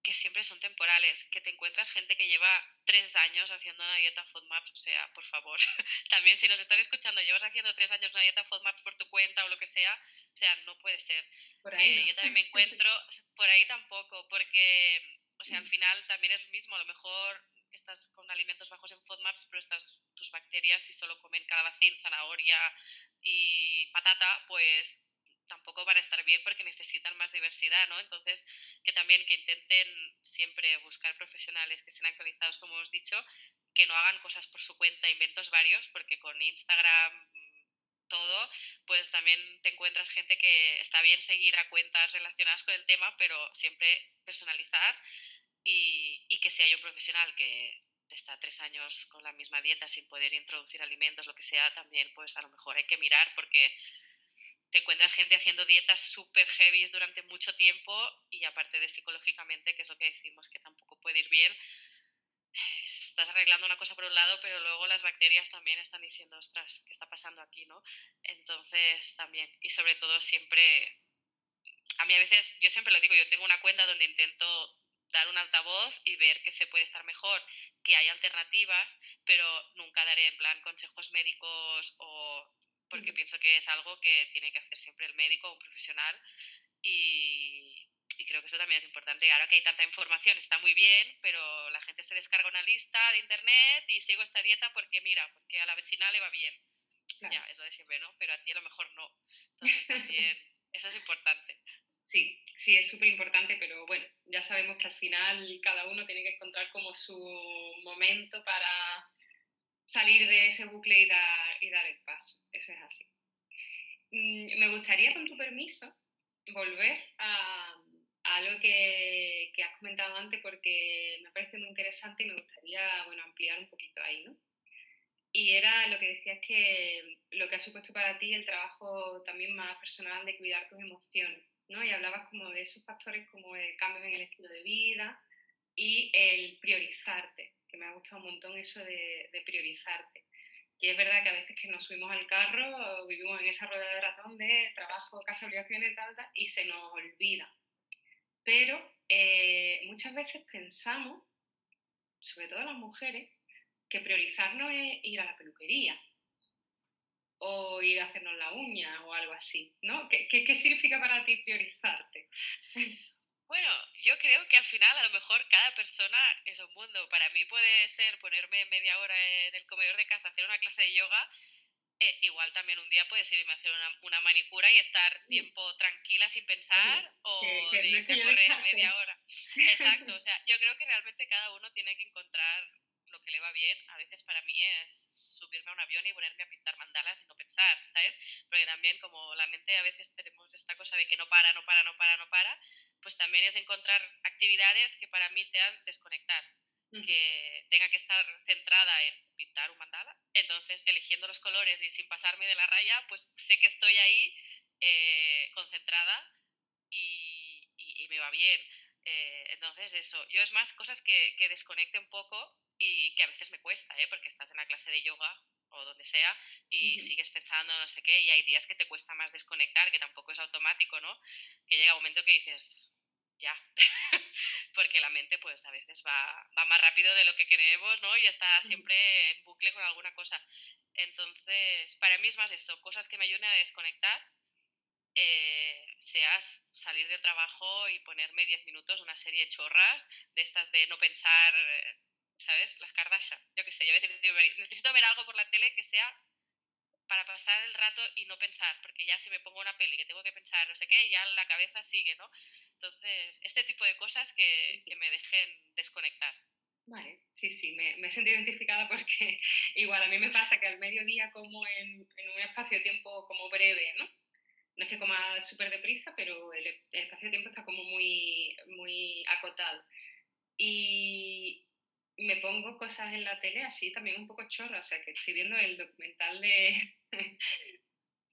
que siempre son temporales, que te encuentras gente que lleva tres años haciendo una dieta FODMAPs, o sea, por favor, [laughs] también si nos estás escuchando, llevas haciendo tres años una dieta FODMAPs por tu cuenta o lo que sea, o sea, no puede ser. Por ahí eh, yo también me encuentro, [laughs] por ahí tampoco, porque, o sea, al mm. final también es lo mismo, a lo mejor estás con alimentos bajos en FODMAPs, pero estas, tus bacterias, si solo comen calabacín, zanahoria y patata, pues tampoco van a estar bien porque necesitan más diversidad, ¿no? Entonces, que también que intenten siempre buscar profesionales que estén actualizados, como hemos dicho, que no hagan cosas por su cuenta, inventos varios, porque con Instagram todo, pues también te encuentras gente que está bien seguir a cuentas relacionadas con el tema, pero siempre personalizar y, y que si hay un profesional que está tres años con la misma dieta sin poder introducir alimentos, lo que sea, también pues a lo mejor hay que mirar porque te encuentras gente haciendo dietas súper heavy durante mucho tiempo y aparte de psicológicamente, que es lo que decimos que tampoco puede ir bien, estás arreglando una cosa por un lado, pero luego las bacterias también están diciendo, ostras, ¿qué está pasando aquí? ¿no? Entonces también, y sobre todo siempre, a mí a veces, yo siempre lo digo, yo tengo una cuenta donde intento dar un altavoz y ver que se puede estar mejor, que hay alternativas, pero nunca daré en plan consejos médicos o porque pienso que es algo que tiene que hacer siempre el médico o un profesional y, creo que eso también es importante. Ahora que hay tanta información está muy bien, pero la gente se descarga una lista de internet y sigo esta dieta porque mira, porque a la vecina le va bien. Ya, es lo de siempre, ¿no? Pero a ti a lo mejor no. Entonces también eso es importante. Sí, sí, es súper importante, pero bueno, ya sabemos que al final cada uno tiene que encontrar como su momento para salir de ese bucle y dar, y dar el paso. Eso es así. Mm, me gustaría, con tu permiso, volver a, algo que, que, has comentado antes porque me parece muy interesante y me gustaría bueno, ampliar un poquito ahí, ¿no? Y era lo que decías que lo que ha supuesto para ti el trabajo también más personal de cuidar tus emociones, ¿no? Y hablabas como de esos factores como el cambio en el estilo de vida y el priorizarte que me ha gustado un montón eso de, priorizarte. Y es verdad que a veces que nos subimos al carro, vivimos en esa rueda de ratón de trabajo, casa, obligaciones, tal, tal, y se nos olvida. Pero eh, muchas veces pensamos, sobre todo las mujeres, que priorizarnos es ir a la peluquería o ir a hacernos la uña o algo así, ¿no? ¿Qué, qué, qué significa para ti priorizarte? Bueno, yo creo que al final a lo mejor cada persona es un mundo. Para mí puede ser ponerme media hora en el comedor de casa, hacer una clase de yoga. Eh, igual también un día puedes irme a hacer una, manicura y estar tiempo tranquila sin pensar o de a correr media hora. Exacto, o sea, yo creo que realmente cada uno tiene que encontrar lo que le va bien. A veces para mí es subirme a un avión y ponerme a pintar mandalas y no pensar, ¿sabes? Porque también como la mente a veces tenemos esta cosa de que no para, no para, no para, no para, pues también es encontrar actividades que para mí sean desconectar, que tenga que estar centrada en pintar un mandala, entonces eligiendo los colores y sin pasarme de la raya, pues sé que estoy ahí eh, concentrada y, y, me va bien. Eh, entonces eso, yo es más cosas que, que desconecte un poco y que a veces me cuesta, ¿eh? porque estás en la clase de yoga o donde sea y sigues pensando no sé qué y hay días que te cuesta más desconectar, que tampoco es automático, ¿no? Que llega un momento que dices, ya, [laughs] porque la mente pues a veces va, va, más rápido de lo que queremos, ¿no? Y está siempre en bucle con alguna cosa. Entonces, para mí es más esto, cosas que me ayuden a desconectar, eh, seas salir del trabajo y ponerme 10 minutos una serie de chorras, de estas de no pensar... Eh, ¿sabes? Las Kardashian, yo qué sé, yo a veces necesito ver algo por la tele que sea para pasar el rato y no pensar, porque ya si me pongo una peli que tengo que pensar no sé qué, ya la cabeza sigue, ¿no? Entonces, este tipo de cosas que, que me dejen desconectar. Vale, sí, sí, me, me he sentido identificada porque [laughs] igual a mí me pasa que al mediodía como en, en un espacio de tiempo como breve, ¿no? No es que coma súper deprisa, pero el, el espacio de tiempo está como muy, muy acotado. Y, me pongo cosas en la tele así también un poco chorra, o sea que estoy viendo el documental de, [laughs]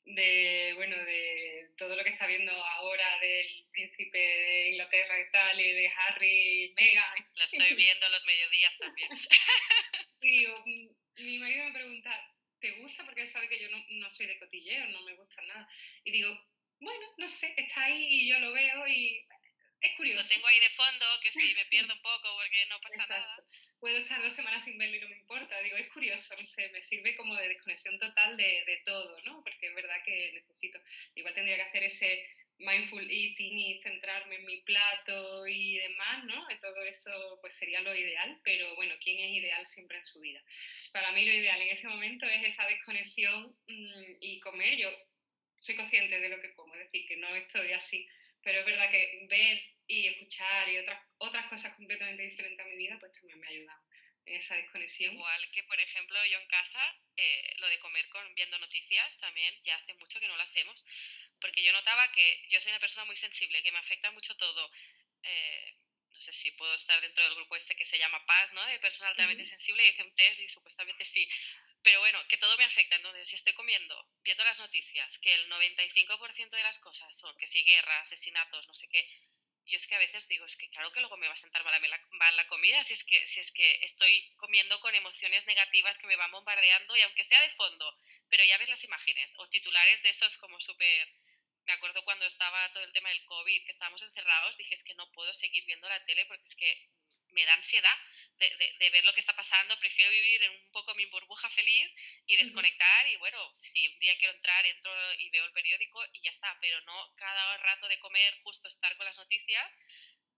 de, bueno, de todo lo que está viendo ahora del príncipe de Inglaterra y tal, y de Harry y Meghan. Lo estoy viendo los mediodías también. [laughs] Digo, mi marido me pregunta, ¿te gusta? Porque él sabe que yo no, no soy de cotilleo, no me gusta nada. Y digo, bueno, no sé, está ahí y yo lo veo y es curioso. Lo tengo ahí de fondo, que sí, me pierdo un poco porque no pasa nada puedo estar dos semanas sin verlo y no me importa. Digo, es curioso, no me sirve como de desconexión total de, todo, ¿no? Porque es verdad que necesito, igual tendría que hacer ese mindful eating y centrarme en mi plato y demás, ¿no? Todo eso pues sería lo ideal, pero bueno, ¿quién es ideal siempre en su vida? Para mí lo ideal en ese momento es esa desconexión mm, y comer. Yo soy consciente de lo que como, es decir, que no estoy así, pero es verdad que ver y escuchar y otras, otras cosas completamente diferentes a mi vida, pues también me ayudan en esa desconexión. Igual que, por ejemplo, yo en casa, eh, lo de comer con, viendo noticias también ya hace mucho que no lo hacemos, porque yo notaba que yo soy una persona muy sensible, que me afecta mucho todo. Eh, no sé si puedo estar dentro del grupo este que se llama PAS, ¿no? De persona altamente sensible, y hice un test y supuestamente sí. Pero bueno, que todo me afecta. Entonces, si estoy comiendo, viendo las noticias, que el 95% de las cosas son que si guerra, asesinatos, no sé qué, yo es que a veces digo, es que claro que luego me va a sentar mal la, mal la comida, si es, que, si es que estoy comiendo con emociones negativas que me van bombardeando y aunque sea de fondo, pero ya ves las imágenes o titulares de esos como súper... Me acuerdo cuando estaba todo el tema del COVID, que estábamos encerrados, dije es que no puedo seguir viendo la tele porque es que me da ansiedad de, ver lo que está pasando, prefiero vivir en un poco mi burbuja feliz y desconectar y bueno, si un día quiero entrar, entro y veo el periódico y ya está, pero no cada rato de comer justo estar con las noticias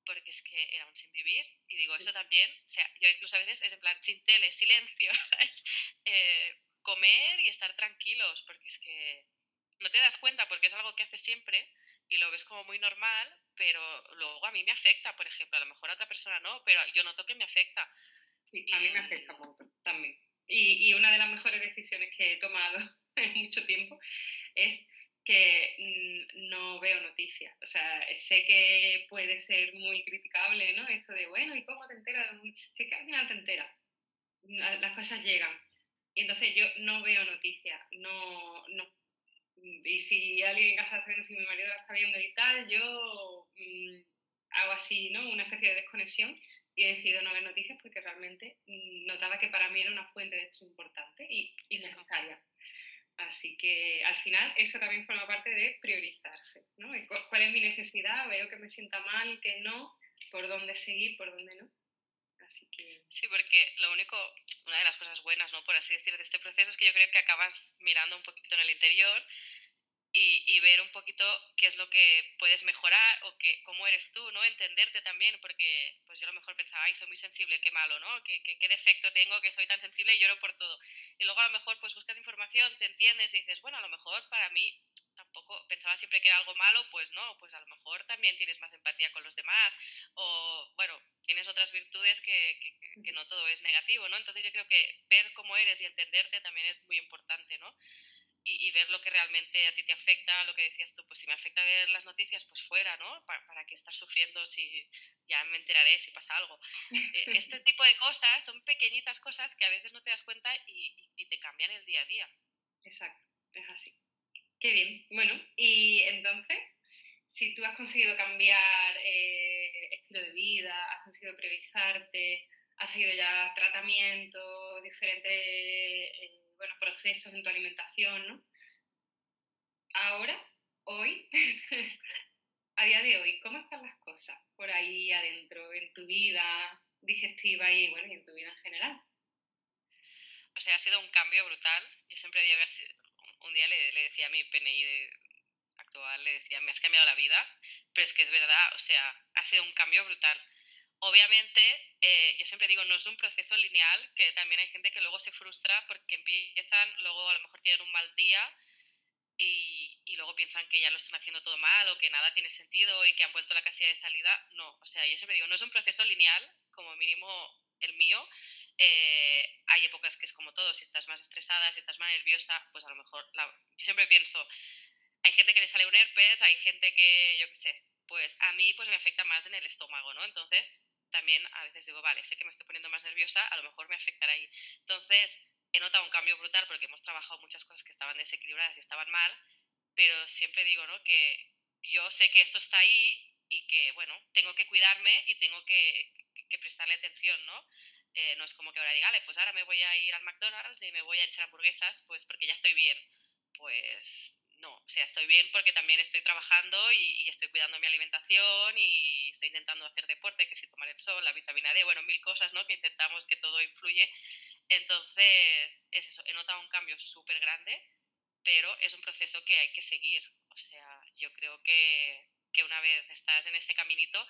porque es que era un sin vivir. Y digo, eso también, o sea, yo incluso a veces es en plan, sin tele, [laughs] silencio, ¿sabes? Eh, comer y estar tranquilos porque es que no te das cuenta porque es algo que haces siempre y lo ves como muy normal, pero luego a mí me afecta, por ejemplo, a lo mejor a otra persona no, pero yo noto que me afecta. Sí, a mí me afecta mucho también. Y, y, una de las mejores decisiones que he tomado [laughs] en mucho tiempo es que mm, no veo noticias. O sea, sé que puede ser muy criticable, ¿no? Esto de, bueno, ¿y cómo te enteras? Es que al final te enteras, las cosas llegan. Y entonces yo no veo noticias, no, no y si alguien en casa está si mi marido la está viendo y tal, yo hago así, ¿no? Una especie de desconexión y he decidido no ver noticias porque realmente mm, notaba que para mí era una fuente de esto importante y, y necesaria. Así que al final eso también forma parte de priorizarse, ¿no? ¿Cuál es mi necesidad? Veo que me sienta mal, que no, por dónde seguir, por dónde no. Así que... Sí, porque lo único, una de las cosas buenas, ¿no? Por así decir, de este proceso es que yo creo que acabas mirando un poquito en el interior y, y, ver un poquito qué es lo que puedes mejorar o que, cómo eres tú, ¿no? Entenderte también, porque pues yo a lo mejor pensaba, ay, soy muy sensible, qué malo, ¿no? ¿Qué, qué, qué defecto tengo que soy tan sensible y lloro por todo? Y luego a lo mejor pues buscas información, te entiendes y dices, bueno, a lo mejor para mí tampoco pensaba siempre que era algo malo, pues no, pues a lo mejor también tienes más empatía con los demás o, bueno, tienes otras virtudes que, que, que no todo es negativo, ¿no? Entonces yo creo que ver cómo eres y entenderte también es muy importante, ¿no? Y, ver lo que realmente a ti te afecta, lo que decías tú, pues si me afecta ver las noticias, pues fuera, ¿no? ¿Para, para qué estar sufriendo si ya me enteraré si pasa algo? Eh, [laughs] este tipo de cosas son pequeñitas cosas que a veces no te das cuenta y, y, te cambian el día a día. Exacto, es así. Qué bien. Bueno, y entonces, si tú has conseguido cambiar eh, estilo de vida, has conseguido priorizarte, has seguido ya tratamiento, diferentes... Eh, bueno, procesos en tu alimentación, ¿no? Ahora, hoy, [laughs] a día de hoy, ¿cómo están las cosas por ahí adentro, en tu vida digestiva y, bueno, y en tu vida en general? O sea, ha sido un cambio brutal. Yo siempre digo que un día le, le decía a mi PNI actual, le decía, me has cambiado la vida, pero es que es verdad, o sea, ha sido un cambio brutal obviamente, eh, yo siempre digo, no es un proceso lineal, que también hay gente que luego se frustra porque empiezan, luego a lo mejor tienen un mal día y, luego piensan que ya lo están haciendo todo mal o que nada tiene sentido y que han vuelto a la casilla de salida. No, o sea, yo siempre digo, no es un proceso lineal, como mínimo el mío. Eh, hay épocas que es como todo, si estás más estresada, si estás más nerviosa, pues a lo mejor, yo siempre pienso, hay gente que le sale un herpes, hay gente que, yo qué sé, pues a mí pues me afecta más en el estómago, ¿no? Entonces, también a veces digo, vale, sé que me estoy poniendo más nerviosa, a lo mejor me afectará ahí. Entonces, he notado un cambio brutal porque hemos trabajado muchas cosas que estaban desequilibradas y estaban mal, pero siempre digo, ¿no? Que yo sé que esto está ahí y que, bueno, tengo que cuidarme y tengo que, que prestarle atención, ¿no? Eh, no es como que ahora diga, pues ahora me voy a ir al McDonald's y me voy a echar hamburguesas, pues porque ya estoy bien. Pues no, o sea, estoy bien porque también estoy trabajando y, estoy cuidando mi alimentación y estoy intentando hacer deporte, que si tomar el sol, la vitamina D, bueno, mil cosas, ¿no? Que intentamos que todo influye. Entonces, es eso, he notado un cambio súper grande, pero es un proceso que hay que seguir. O sea, yo creo que, que una vez estás en ese caminito,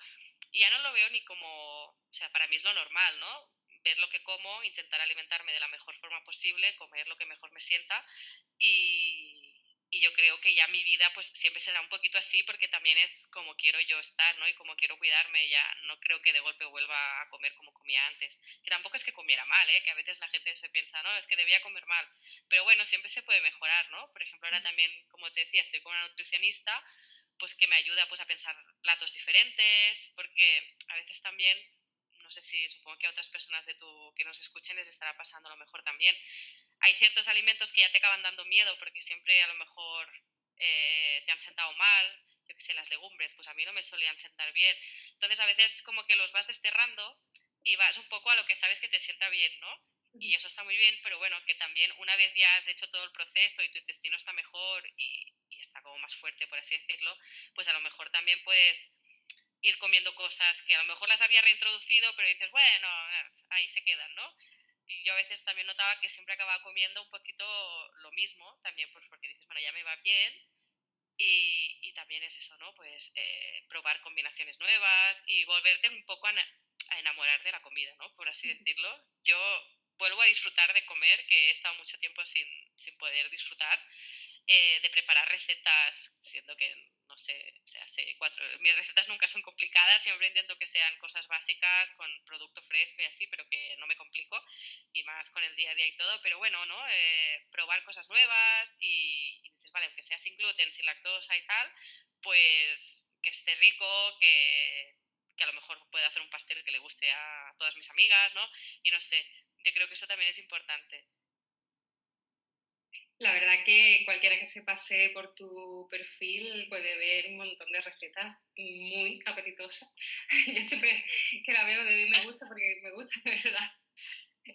ya no lo veo ni como, o sea, para mí es lo normal, ¿no? ver lo que como, intentar alimentarme de la mejor forma posible, comer lo que mejor me sienta y, y yo creo que ya mi vida pues siempre será un poquito así porque también es como quiero yo estar, ¿no? Y como quiero cuidarme, ya no creo que de golpe vuelva a comer como comía antes. Que tampoco es que comiera mal, ¿eh? Que a veces la gente se piensa, no, es que debía comer mal. Pero bueno, siempre se puede mejorar, ¿no? Por ejemplo, ahora también, como te decía, estoy con una nutricionista, pues que me ayuda pues a pensar platos diferentes, porque a veces también no sé si supongo que a otras personas de tu, que nos escuchen les estará pasando a lo mejor también. Hay ciertos alimentos que ya te acaban dando miedo porque siempre a lo mejor eh, te han sentado mal, yo que sé, las legumbres, pues a mí no me solían sentar bien. Entonces a veces como que los vas desterrando y vas un poco a lo que sabes que te sienta bien, ¿no? Y eso está muy bien, pero bueno, que también una vez ya has hecho todo el proceso y tu intestino está mejor y, y está como más fuerte, por así decirlo, pues a lo mejor también puedes ir comiendo cosas que a lo mejor las había reintroducido, pero dices, bueno, ahí se quedan, ¿no? Y yo a veces también notaba que siempre acababa comiendo un poquito lo mismo, también pues porque dices, bueno, ya me va bien. Y, y también es eso, ¿no? Pues eh, probar combinaciones nuevas y volverte un poco a, a, enamorar de la comida, ¿no? Por así decirlo. Yo vuelvo a disfrutar de comer, que he estado mucho tiempo sin, sin poder disfrutar, eh, de preparar recetas, siendo que no sé, o sea, hace cuatro, mis recetas nunca son complicadas, siempre intento que sean cosas básicas, con producto fresco y así, pero que no me complico, y más con el día a día y todo, pero bueno, ¿no? Eh, probar cosas nuevas y, y, dices, vale, aunque sea sin gluten, sin lactosa y tal, pues que esté rico, que, que a lo mejor pueda hacer un pastel que le guste a todas mis amigas, ¿no? Y no sé, yo creo que eso también es importante. La verdad que cualquiera que se pase por tu perfil puede ver un montón de recetas muy apetitosas. [laughs] Yo siempre que la veo de mí me gusta porque me gusta de verdad.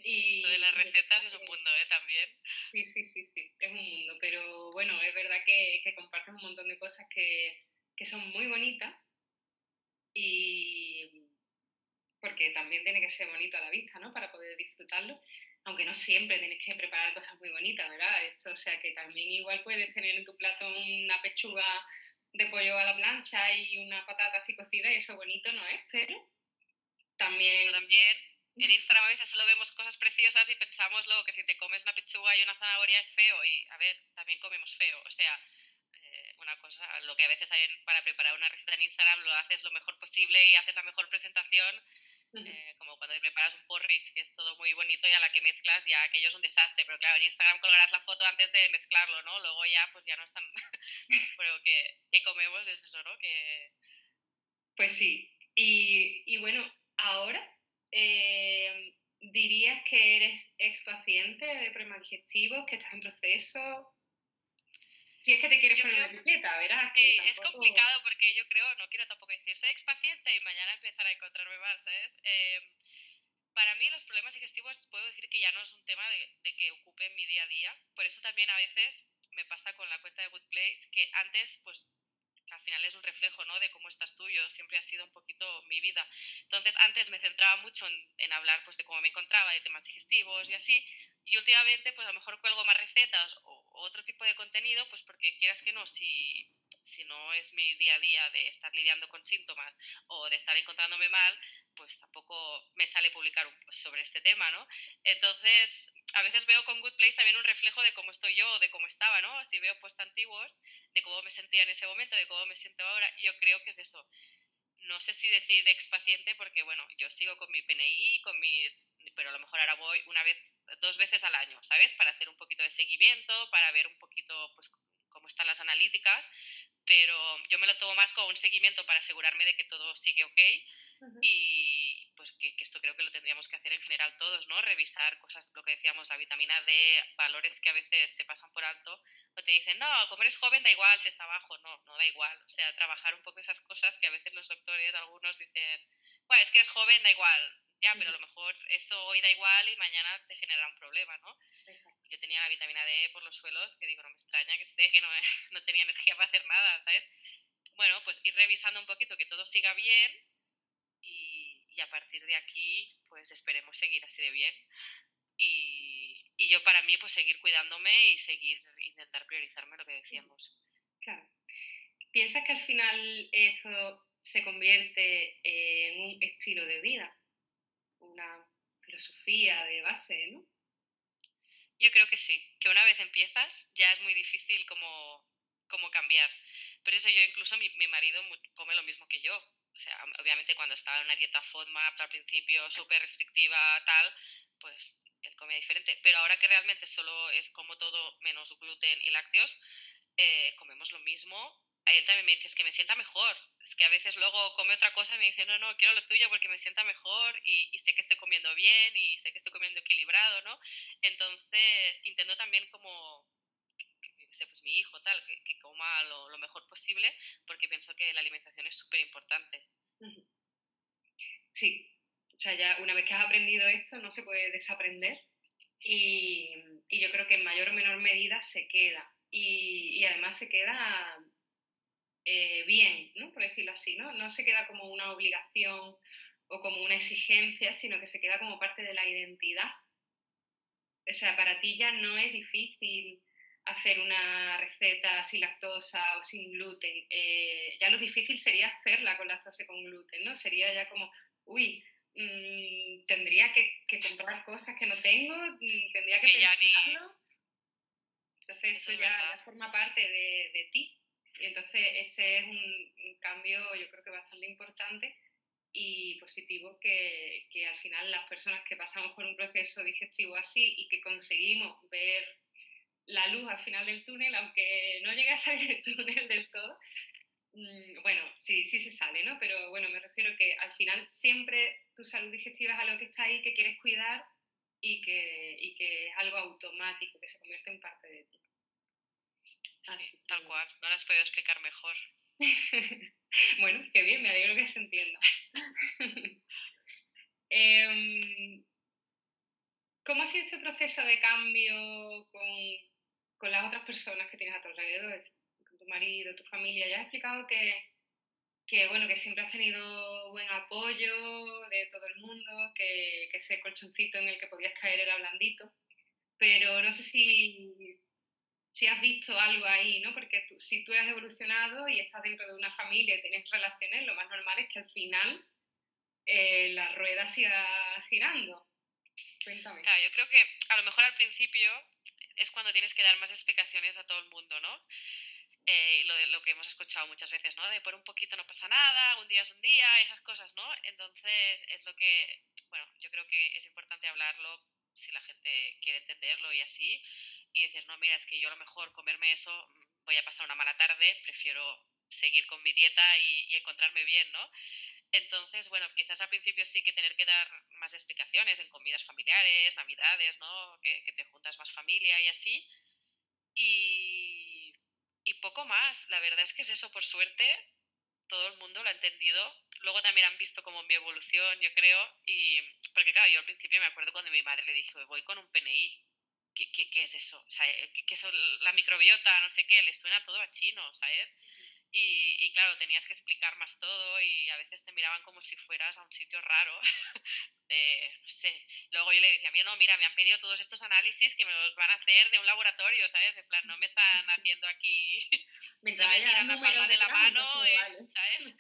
Y, Esto de las recetas es un mundo, ¿eh? También. Sí, sí, sí, sí, es un mundo. Pero bueno, es verdad que, que compartes un montón de cosas que, que son muy bonitas y porque también tiene que ser bonito a la vista, ¿no? Para poder disfrutarlo aunque no siempre tienes que preparar cosas muy bonitas, ¿verdad? Esto, o sea, que también igual puedes tener en tu plato una pechuga de pollo a la plancha y una patata así cocida y eso bonito no es, pero también... Eso también. En Instagram a veces solo vemos cosas preciosas y pensamos luego que si te comes una pechuga y una zanahoria es feo y, a ver, también comemos feo. O sea, eh, una cosa, lo que a veces hay para preparar una receta en Instagram lo haces lo mejor posible y haces la mejor presentación eh, como cuando te preparas un porridge, que es todo muy bonito y a la que mezclas ya aquello es un desastre, pero claro, en Instagram colgarás la foto antes de mezclarlo, ¿no? Luego ya pues ya no es tan... [laughs] pero que, que, comemos es eso, ¿no? Que... Pues sí, y, y bueno, ahora eh, dirías que eres ex paciente de problemas digestivos, que estás en proceso, si es que te quieres poner la etiqueta, verás. Sí, es complicado porque yo creo, no quiero tampoco decir, soy expaciente y mañana empezar a encontrarme mal, ¿sabes? Eh, para mí los problemas digestivos puedo decir que ya no es un tema de, de, que ocupe mi día a día. Por eso también a veces me pasa con la cuenta de Good Place, que antes pues al final es un reflejo ¿no? de cómo estás tú, yo siempre ha sido un poquito mi vida. Entonces antes me centraba mucho en, en, hablar pues, de cómo me encontraba, de temas digestivos y así, y últimamente pues a lo mejor cuelgo más recetas o otro tipo de contenido, pues porque quieras que no, si, si no es mi día a día de estar lidiando con síntomas o de estar encontrándome mal, pues tampoco me sale publicar pues, sobre este tema, ¿no? Entonces, a veces veo con Good Place también un reflejo de cómo estoy yo, de cómo estaba, ¿no? Si veo post antiguos, de cómo me sentía en ese momento, de cómo me siento ahora, yo creo que es eso. No sé si decir expaciente porque, bueno, yo sigo con mi PNI, con mis... pero a lo mejor ahora voy una vez, dos veces al año, ¿sabes? Para hacer un poquito de seguimiento, para ver un poquito, pues, cómo están las analíticas, pero yo me lo tomo más como un seguimiento para asegurarme de que todo sigue ok. Uh -huh. y, pues que, esto creo que lo tendríamos que hacer en general todos, ¿no? Revisar cosas, lo que decíamos, la vitamina D, valores que a veces se pasan por alto, o te dicen, no, como eres joven da igual si está bajo, no, no da igual. O sea, trabajar un poco esas cosas que a veces los doctores, algunos dicen, bueno, es que eres joven, da igual, ya, pero a lo mejor eso hoy da igual y mañana te genera un problema, ¿no? Yo tenía la vitamina D por los suelos, que digo, no me extraña que esté, que no, [laughs] no tenía energía para hacer nada, ¿sabes? Bueno, pues ir revisando un poquito que todo siga bien y, y a partir de aquí, pues esperemos seguir así de bien. Y, y, yo para mí, pues seguir cuidándome y seguir, intentar priorizarme lo que decíamos. Claro. ¿Piensas que al final esto se convierte en un estilo de vida? Filosofía de base, ¿no? Yo creo que sí, que una vez empiezas ya es muy difícil como, como cambiar. Pero eso yo incluso mi, mi marido come lo mismo que yo. O sea, obviamente cuando estaba en una dieta FODMAP al principio súper restrictiva, tal, pues él come diferente. Pero ahora que realmente solo es como todo menos gluten y lácteos, eh, comemos lo mismo. Él también me dice, es que me sienta mejor. Es que a veces luego come otra cosa y me dice, no, no, quiero lo tuyo porque me sienta mejor y, y sé que estoy comiendo bien y sé que estoy comiendo equilibrado, ¿no? Entonces, intento también como pues mi hijo, tal, que, que coma lo, lo, mejor posible, porque pienso que la alimentación es súper importante. Sí, o sea, ya una vez que has aprendido esto, no se puede desaprender y, y yo creo que en mayor o menor medida se queda y, y además se queda eh, bien, ¿no? por decirlo así, ¿no? no se queda como una obligación o como una exigencia, sino que se queda como parte de la identidad. O sea, para ti ya no es difícil hacer una receta sin lactosa o sin gluten. Eh, ya lo difícil sería hacerla con lactosa y con gluten, ¿no? Sería ya como, uy, mmm, tendría que, que, comprar cosas que no tengo, mm, tendría que, que pensarlo. Entonces eso, eso ya, ya, forma parte de, de, ti. Y entonces ese es un, un, cambio yo creo que bastante importante y positivo que, que al final las personas que pasamos por un proceso digestivo así y que conseguimos ver la luz al final del túnel, aunque no llegue a salir del [laughs] túnel del todo, mm, bueno, sí, sí se sale, ¿no? Pero bueno, me refiero que al final siempre tu salud digestiva es algo que está ahí, que quieres cuidar y que, y que es algo automático, que se convierte en parte de ti. Así tal cual, no lo has podido explicar mejor. [laughs] bueno, qué bien, me alegro que se entienda. [laughs] eh, ¿Cómo ha sido este proceso de cambio con, con las otras personas que tienes a tu alrededor, con tu marido, tu familia. Ya has explicado que, que, bueno, que siempre has tenido buen apoyo de todo el mundo, que, que, ese colchoncito en el que podías caer era blandito, pero no sé si, si has visto algo ahí, ¿no? Porque tú, si tú has evolucionado y estás dentro de una familia y tienes relaciones, lo más normal es que al final eh, la rueda siga girando. Cuéntame. Claro, yo creo que a lo mejor al principio es cuando tienes que dar más explicaciones a todo el mundo, ¿no? Eh, lo, lo, que hemos escuchado muchas veces, ¿no? De por un poquito no pasa nada, un día es un día, esas cosas, ¿no? Entonces es lo que, bueno, yo creo que es importante hablarlo si la gente quiere entenderlo y así, y decir, no, mira, es que yo a lo mejor comerme eso mm, voy a pasar una mala tarde, prefiero seguir con mi dieta y, y encontrarme bien, ¿no? Entonces, bueno, quizás al principio sí que tener que dar más explicaciones en comidas familiares, navidades, ¿no? Que, que te juntas más familia y así. Y, y, poco más. La verdad es que es eso, por suerte, todo el mundo lo ha entendido. Luego también han visto como mi evolución, yo creo. Y, porque claro, yo al principio me acuerdo cuando mi madre le dijo, voy con un PNI. ¿Qué, qué, qué es eso? O sea, ¿qué, ¿qué, es la microbiota? No sé qué, le suena todo a chino, ¿sabes? Y, y, claro, tenías que explicar más todo y a veces te miraban como si fueras a un sitio raro. de, [laughs] no sé. Luego yo le decía, mira, no, mira, me han pedido todos estos análisis que me los van a hacer de un laboratorio, ¿sabes? En plan, no me [laughs] están haciendo aquí, me [laughs] no me miran la palma de la mano, eh, ¿sabes?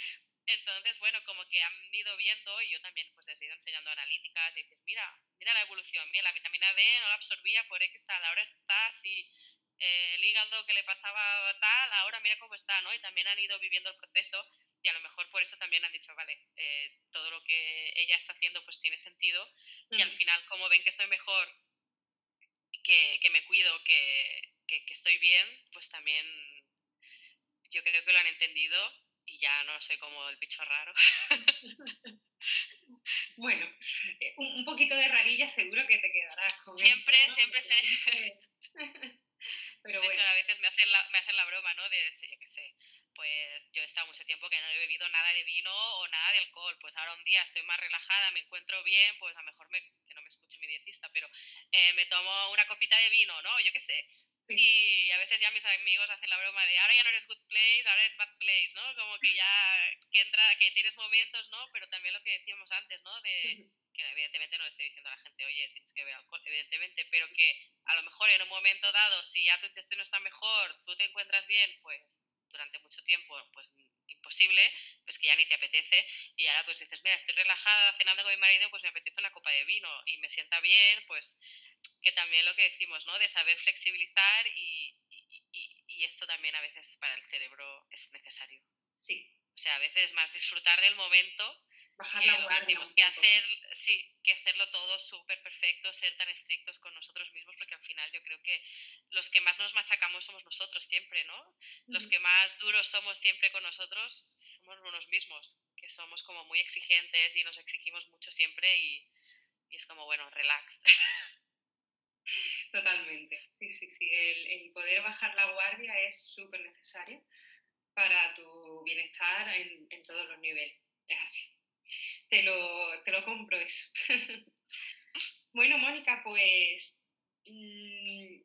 Entonces, bueno, como que han ido viendo y yo también pues les he ido enseñando analíticas y dices, mira, mira la evolución, mira, la vitamina D no la absorbía por X tal, ahora está así, eh, el hígado que le pasaba tal, ahora mira cómo está, ¿no? Y también han ido viviendo el proceso y a lo mejor por eso también han dicho, vale, eh, todo lo que ella está haciendo pues tiene sentido y al final como ven que estoy mejor, que, que me cuido, que, que, que, estoy bien, pues también yo creo que lo han entendido y ya no soy como el bicho raro. [laughs] Bueno, eh, un, poquito de rarilla seguro que te quedarás con Siempre, siempre se... [laughs] Pero de hecho, a veces me hacen, la, me hacen la broma, ¿no? De, yo qué sé, pues yo he estado mucho tiempo que no he bebido nada de vino o nada de alcohol, pues ahora un día estoy más relajada, me encuentro bien, pues a lo mejor me, que no me escuche mi dietista, pero eh, me tomo una copita de vino, ¿no? Yo qué sé, y a veces ya mis amigos hacen la broma de ahora ya no eres good place, ahora eres bad place, ¿no? Como que ya que entra, que tienes momentos, ¿no? Pero también lo que decíamos antes, ¿no? De que evidentemente no le estoy diciendo a la gente, oye, tienes que beber alcohol, evidentemente, pero que a lo mejor en un momento dado, si ya tu intestino está mejor, tú te encuentras bien, pues durante mucho tiempo, pues imposible, pues que ya ni te apetece y ahora pues dices, mira, estoy relajada cenando con mi marido, pues me apetece una copa de vino y me sienta bien, pues que también lo que decimos, ¿no? De saber flexibilizar y, y, esto también a veces para el cerebro es necesario. Sí. O sea, a veces más disfrutar del momento Bajar la guardia. Que, hacer, sí, que hacerlo todo súper perfecto, ser tan estrictos con nosotros mismos, porque al final yo creo que los que más nos machacamos somos nosotros siempre, ¿no? Los que más duros somos siempre con nosotros somos unos mismos, que somos como muy exigentes y nos exigimos mucho siempre y, y es como, bueno, relax. [laughs] [laughs] Totalmente, sí, sí, sí. El, poder bajar la guardia es súper necesario para tu bienestar en, todos los niveles. Es así. Te lo, te lo compro eso. [laughs] bueno, Mónica, pues mm,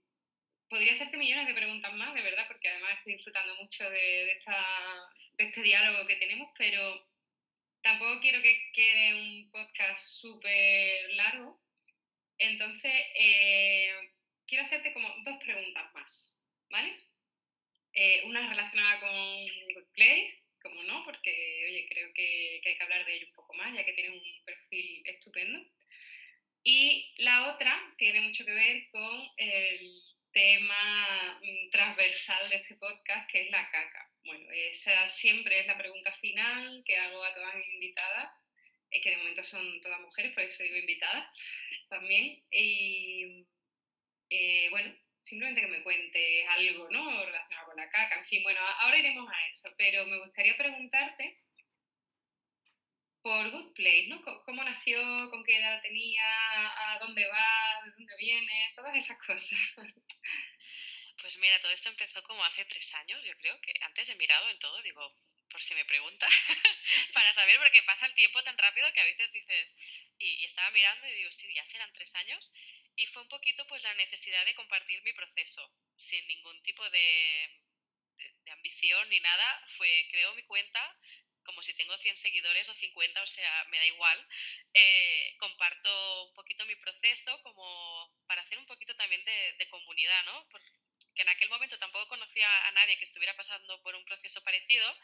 podría hacerte millones de preguntas más, de verdad, porque además estoy disfrutando mucho de, esta, de este diálogo que tenemos, pero tampoco quiero que quede un podcast súper largo. Entonces, eh, quiero hacerte como dos preguntas más, ¿vale? Eh, una relacionada con Workplace, como no, porque, oye, creo que, hay que hablar de ello un poco más, ya que tiene un perfil estupendo. Y la otra tiene mucho que ver con el tema mm, transversal de este podcast, que es la caca. Bueno, esa siempre es la pregunta final que hago a todas mis invitadas, es que de momento son todas mujeres, por eso digo invitadas también. Y eh, bueno, simplemente que me cuente algo, ¿no? Relacionado con la caca, en fin, bueno, ahora iremos a eso, pero me gustaría preguntarte por Good Place, ¿no? ¿Cómo nació, con qué edad tenía, a dónde va, de dónde viene, todas esas cosas? Pues mira, todo esto empezó como hace tres años, yo creo, que antes he mirado en todo, digo, por si me pregunta, [laughs] para saber, porque pasa el tiempo tan rápido que a veces dices, y, estaba mirando y digo, sí, ya serán tres años, y fue un poquito pues la necesidad de compartir mi proceso, sin ningún tipo de, ambición ni nada. Fue, creo, mi cuenta, como si tengo 100 seguidores o 50, o sea, me da igual. Eh, comparto un poquito mi proceso como para hacer un poquito también de, de comunidad, ¿no? Porque en aquel momento tampoco conocía a nadie que estuviera pasando por un proceso parecido.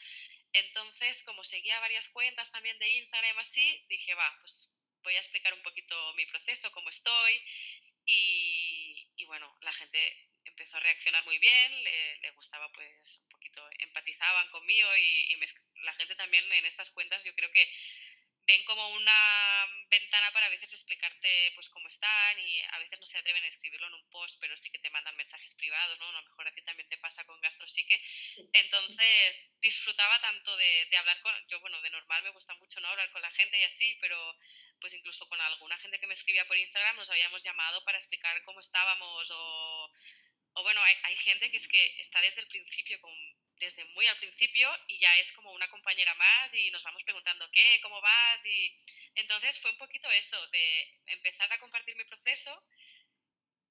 Entonces, como seguía varias cuentas también de Instagram así, dije, va, pues voy a explicar un poquito mi proceso, cómo estoy y, bueno, la gente empezó a reaccionar muy bien, le, gustaba pues un poquito, empatizaban conmigo y, la gente también en estas cuentas yo creo que ven como una ventana para a veces explicarte pues cómo están y a veces no se atreven a escribirlo en un post, pero sí que te mandan mensajes privados, ¿no? A lo mejor a ti también te pasa con Gastrosique. Entonces disfrutaba tanto de, de, hablar con, yo bueno, de normal me gusta mucho no hablar con la gente y así, pero pues incluso con alguna gente que me escribía por Instagram nos habíamos llamado para explicar cómo estábamos o, o bueno, hay, hay gente que es que está desde el principio con desde muy al principio y ya es como una compañera más y nos vamos preguntando qué, cómo vas y entonces fue un poquito eso, de empezar a compartir mi proceso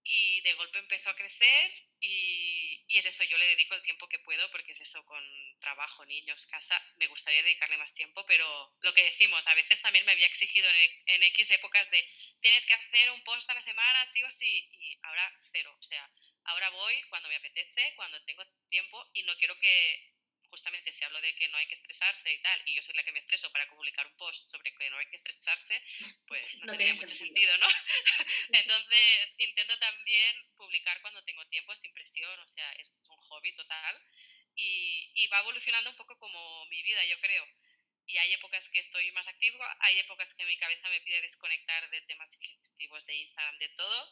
y de golpe empezó a crecer y, y, es eso, yo le dedico el tiempo que puedo porque es eso, con trabajo, niños, casa, me gustaría dedicarle más tiempo, pero lo que decimos, a veces también me había exigido en, en X épocas de tienes que hacer un post a la semana, sí o sí, y ahora cero, o sea, Ahora voy cuando me apetece, cuando tengo tiempo y no quiero que, justamente si hablo de que no hay que estresarse y tal, y yo soy la que me estreso para publicar un post sobre que no hay que estresarse, pues no, tendría mucho sentido, ¿no? [laughs] Entonces intento también publicar cuando tengo tiempo sin presión, o sea, es un hobby total y, y va evolucionando un poco como mi vida, yo creo. Y hay épocas que estoy más activo, hay épocas que mi cabeza me pide desconectar de temas digestivos, de Instagram, de todo,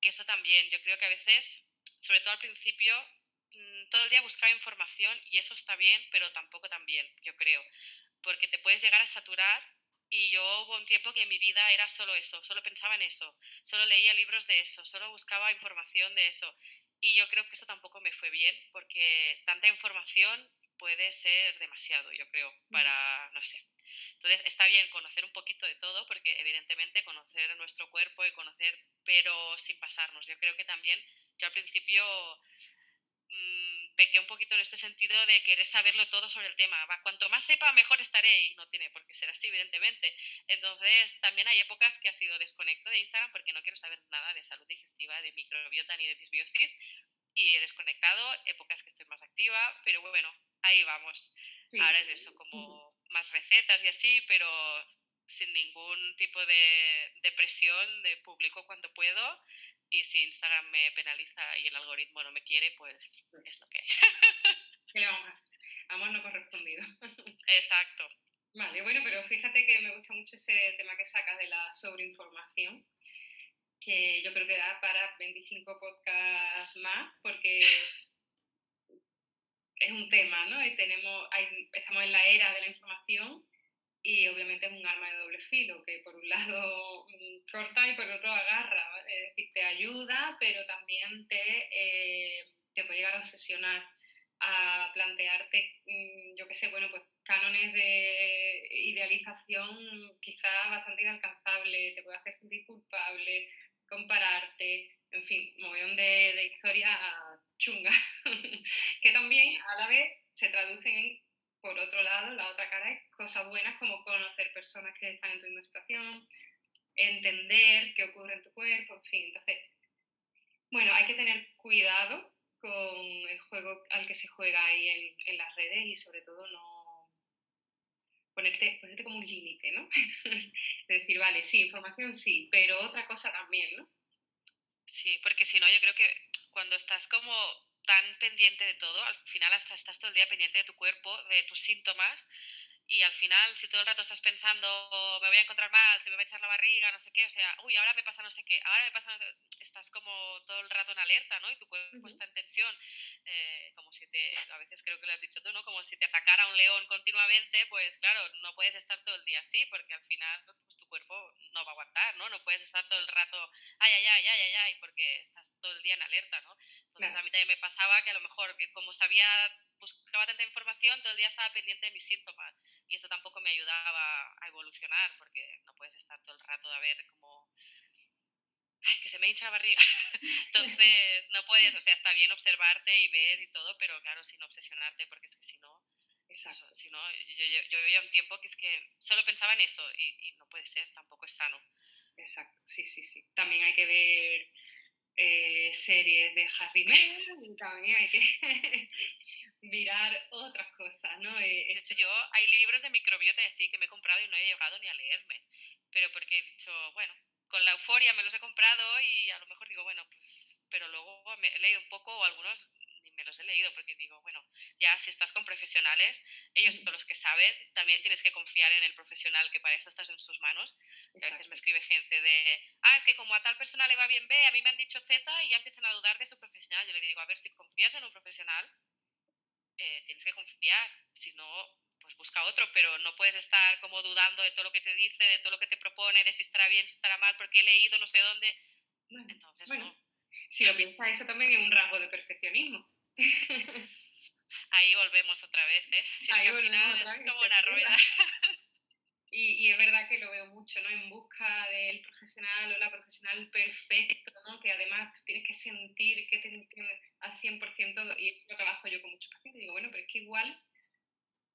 que eso también, yo creo que a veces sobre todo al principio, mm, todo el día buscaba información y eso está bien, pero tampoco tan bien, yo creo, porque te puedes llegar a saturar Y yo hubo un tiempo que mi vida era solo eso, solo pensaba en eso, solo leía libros de eso, solo buscaba información de eso. Y yo creo que eso tampoco me fue bien, porque tanta información puede ser demasiado, yo creo, para, no sé. Entonces está bien conocer un poquito de todo, porque evidentemente conocer nuestro cuerpo y conocer, pero sin pasarnos. Yo creo que también, yo al principio mmm, pequé un poquito en este sentido de querer saberlo todo sobre el tema. Va, cuanto más sepa, mejor estaré, y no tiene por qué ser así, evidentemente. Entonces también hay épocas que ha sido desconecto de Instagram porque no quiero saber nada de salud digestiva, de microbiota ni de disbiosis, y he desconectado, épocas que estoy más activa, pero bueno, ahí vamos. Ahora es eso, como más recetas y así, pero sin ningún tipo de, de presión, de público cuando puedo. Y si Instagram me penaliza y el algoritmo no me quiere, pues es lo que hay. ¿Qué le vamos a hacer? Amor no correspondido. [laughs] Exacto. Vale, bueno, pero fíjate que me gusta mucho ese tema que sacas de la sobreinformación, que yo creo que da para 25 podcasts más, porque es un tema, ¿no? Y tenemos, hay, estamos en la era de la información y obviamente es un arma de doble filo, que por un lado mm, corta y por otro agarra, te ayuda, pero también te, eh, te puede llegar a obsesionar, a plantearte, mm, yo qué sé, bueno, pues cánones de idealización quizás bastante inalcanzable, te puede hacer sentir culpable, compararte, en fin, un montón de, de historias chungas, [laughs] que también a la vez se traducen en, por otro lado, la otra cara es cosas buenas como conocer personas que están en tu misma situación, entender qué ocurre en tu cuerpo, en fin, entonces, bueno, hay que tener cuidado con el juego al que se juega ahí en, las redes y sobre todo no ponerte, ponerte como un límite, ¿no? [laughs] de decir, vale, sí, información sí, pero otra cosa también, ¿no? Sí, porque si no, yo creo que cuando estás como tan pendiente de todo, al final hasta estás todo el día pendiente de tu cuerpo, de tus síntomas, y al final, si todo el rato estás pensando, me voy a encontrar mal, se me va a echar la barriga, no sé qué, o sea, uy, ahora me pasa no sé qué, ahora me pasa no sé estás como todo el rato en alerta, ¿no? Y tu cuerpo está en tensión, eh, como si te, a veces creo que lo has dicho tú, ¿no? Como si te atacara un león continuamente, pues claro, no puedes estar todo el día así, porque al final, pues tu cuerpo no va a aguantar, ¿no? No puedes estar todo el rato, ay, ay, ay, ay, ay, ay, porque estás todo el día en alerta, ¿no? Entonces a mí también me pasaba que a lo mejor, como sabía buscaba tanta información, todo el día estaba pendiente de mis síntomas. Y esto tampoco me ayudaba a evolucionar, porque no puedes estar todo el rato a ver cómo... Ay, que se me hincha la barriga. [laughs] Entonces, no puedes, o sea, está bien observarte y ver y todo, pero claro, sin obsesionarte, porque es que si no, Exacto. si no, yo, yo, yo un tiempo que es que solo pensaba en eso y, y, no puede ser, tampoco es sano. Exacto, sí, sí, sí. También hay que ver eh, series de Harry Potter también hay que [laughs] mirar otras cosas, ¿no? Eh, de hecho, yo hay libros de microbiota y así que me he comprado y no he llegado ni a leerme, pero porque he dicho, bueno, con la euforia me los he comprado y a lo mejor digo, bueno, pues, pero luego me he leído un poco o algunos me los he leído porque digo, bueno, ya si estás con profesionales, ellos son los que saben, también tienes que confiar en el profesional que para eso estás en sus manos. a veces me escribe gente de, ah, es que como a tal persona le va bien B, a mí me han dicho Z y ya empiezan a dudar de su profesional. Yo le digo, a ver, si confías en un profesional, eh, tienes que confiar, si no, pues busca otro, pero no puedes estar como dudando de todo lo que te dice, de todo lo que te propone, de si estará bien, si estará mal, porque he leído no sé dónde. Entonces, bueno, si lo piensas, eso también es un rasgo de perfeccionismo. [laughs] Ahí volvemos otra vez, ¿eh? Si es que al final es como una rueda. [laughs] Y, y, es verdad que lo veo mucho, ¿no? En busca del profesional o la profesional perfecto, ¿no? Que además tienes que sentir que te entiendes al 100% y eso lo trabajo yo con muchos pacientes. Digo, bueno, pero es que igual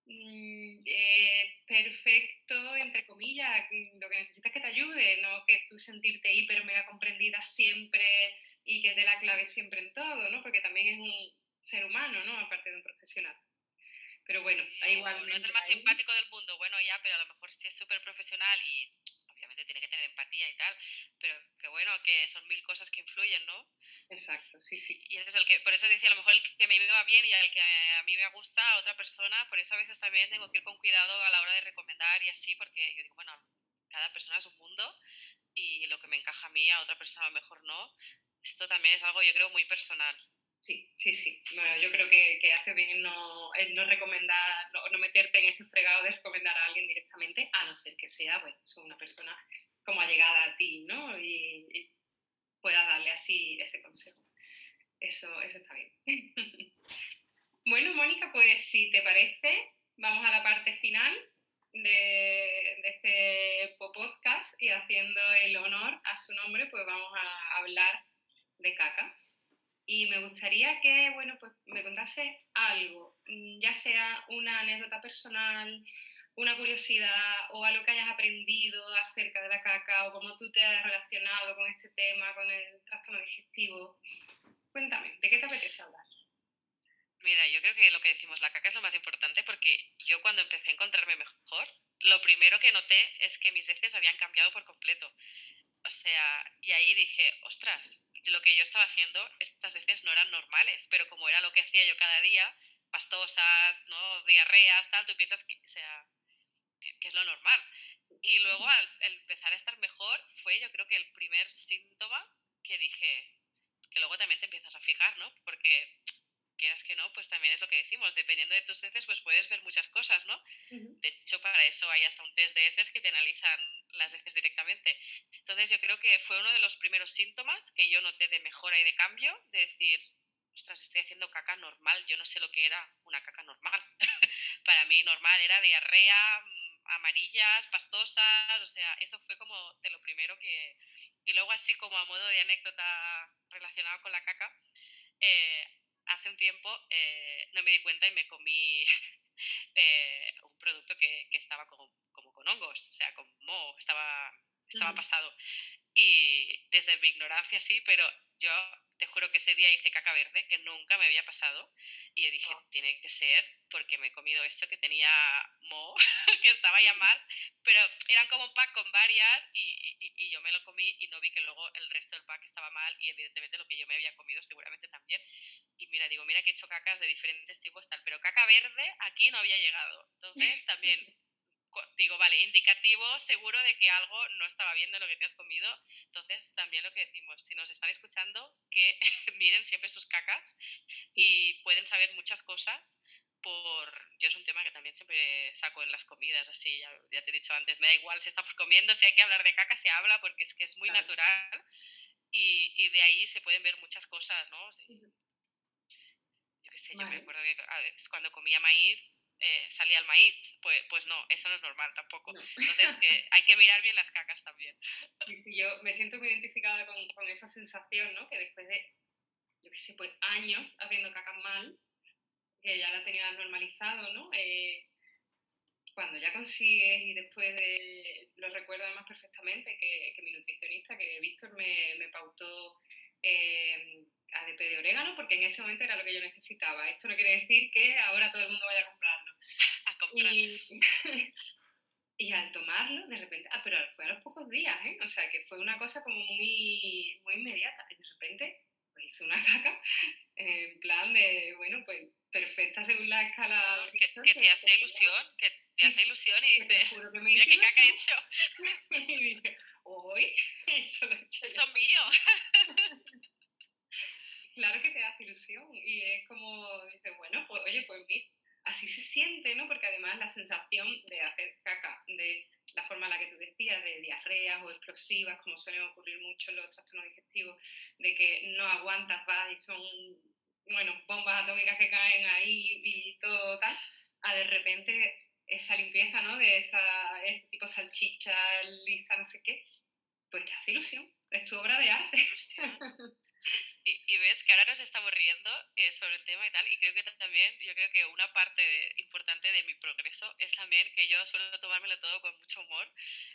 mmm, eh, perfecto, entre comillas, lo que necesitas es que te ayude, no que tú sentirte hiper mega comprendida siempre y que dé la clave siempre en todo, ¿no? Porque también es un ser humano, ¿no? Aparte de un profesional. Pero bueno, igual. No es el más simpático del mundo, bueno, ya, pero a lo mejor sí es súper profesional y obviamente tiene que tener empatía y tal, pero que bueno, que son mil cosas que influyen, ¿no? Exacto, sí, sí. Y ese es el que, por eso decía, a lo mejor el que me va bien y el que a mí me gusta a otra persona, por eso a veces también tengo que ir con cuidado a la hora de recomendar y así, porque yo digo, bueno, cada persona es un mundo y lo que me encaja a mí, a otra persona a lo mejor no. Esto también es algo, yo creo, muy personal. Sí, sí, sí. Bueno, yo creo que, que hace bien en no, no recomendar, no, no, meterte en ese fregado de recomendar a alguien directamente, a no ser que sea pues, una persona como allegada a ti, ¿no? Y, y puedas darle así ese consejo. Eso, eso está bien. [laughs] bueno, Mónica, pues si te parece, vamos a la parte final de, este podcast y haciendo el honor a su nombre, pues vamos a hablar de caca. Y me gustaría que, bueno, pues me contase algo, mm, ya sea una anécdota personal, una curiosidad o algo que hayas aprendido acerca de la caca o cómo tú te has relacionado con este tema, con el trastorno digestivo. Cuéntame, ¿de qué te apetece hablar? Mira, yo creo que lo que decimos, la caca es lo más importante porque yo cuando empecé a encontrarme mejor, lo primero que noté es que mis heces habían cambiado por completo. O sea, y ahí dije, ostras, lo que yo estaba haciendo, estas veces no eran normales, pero como era lo que hacía yo cada día, pastosas, ¿no? diarreas, tal, tú piensas que, sea, que, es lo normal. Y luego al, empezar a estar mejor fue yo creo que el primer síntoma que dije, que luego también te empiezas a fijar, ¿no? Porque quieras que no, pues también es lo que decimos, dependiendo de tus heces, pues puedes ver muchas cosas, ¿no? De hecho, para eso hay hasta un test de heces que te analizan las heces directamente. Entonces, yo creo que fue uno de los primeros síntomas que yo noté de mejora y de cambio, de decir, ostras, estoy haciendo caca normal, yo no sé lo que era una caca normal. [laughs] para mí normal era diarrea, mm, amarillas, pastosas, o sea, eso fue como de lo primero que... Y luego así como a modo de anécdota relacionada con la caca, eh, hace un tiempo eh, no me di cuenta y me comí [laughs] eh, un producto que, que estaba como, con hongos, o sea, como moho, estaba, estaba pasado. Y desde mi ignorancia sí, pero yo te juro que ese día hice caca verde, que nunca me había pasado, y yo dije, tiene que ser porque me he comido esto que tenía mo, [laughs] que estaba ya mal, pero eran como un pack con varias y, y, y, yo me lo comí y no vi que luego el resto del pack estaba mal y evidentemente lo que yo me había comido seguramente también. Y mira, digo, mira que he hecho cacas de diferentes tipos tal, pero caca verde aquí no había llegado. Entonces [laughs] también digo, vale, indicativo seguro de que algo no estaba bien de lo que te has comido. Entonces, también lo que decimos, si nos están escuchando, que [laughs] miren siempre sus cacas y pueden saber muchas cosas por... Yo es un tema que también siempre saco en las comidas, así, ya, ya te he dicho antes, me da igual si estamos comiendo, si hay que hablar de caca, se habla, porque es que es muy natural y, y, de ahí se pueden ver muchas cosas, ¿no? Yo qué sé, yo me acuerdo que a veces cuando comía maíz, eh, salía el maíz. Pues, pues no, eso no es normal tampoco. Entonces que [laughs] hay que mirar bien las cacas también. Sí, sí, yo me siento muy identificada con, con esa sensación, ¿no? Que después de, yo qué sé, pues años haciendo cacas mal, que ya la tenía normalizado, ¿no? Eh, cuando ya consigues y después de, lo recuerdo además perfectamente, que, que mi nutricionista, que Víctor me, me pautó eh, ADP de orégano porque en ese momento era lo que yo necesitaba. Esto no quiere decir que ahora todo el mundo vaya a comprarlo. A comprar. Y, [laughs] y, al tomarlo, de repente, ah, pero fue a los pocos días, ¿eh? O sea, que fue una cosa como muy, muy inmediata. Y de repente, pues hice una [laughs] caca en plan de, bueno, pues perfecta según la escala. Que, que te hace ilusión, que te hace ilusión y dices, mira qué caca he hecho. [laughs] y dices, hoy, eso lo he hecho. Eso es mío. claro que te hace ilusión y es como, dices, bueno, pues oye, pues mira, así se siente, ¿no? Porque además la sensación de hacer caca, de la forma en la que tú decías, de diarreas o explosivas, como suelen ocurrir mucho en los trastornos digestivos, de que no aguantas, vas y son, bueno, bombas atómicas que caen ahí y todo tal, a de repente esa limpieza, ¿no? De esa, ese tipo salchicha lisa, no sé qué, pues te hace ilusión, es tu obra de arte. [laughs] Y, ves que ahora nos estamos riendo eh, sobre el tema y tal, y creo que también, yo creo que una parte importante de mi progreso es también que yo suelo tomármelo todo con mucho humor,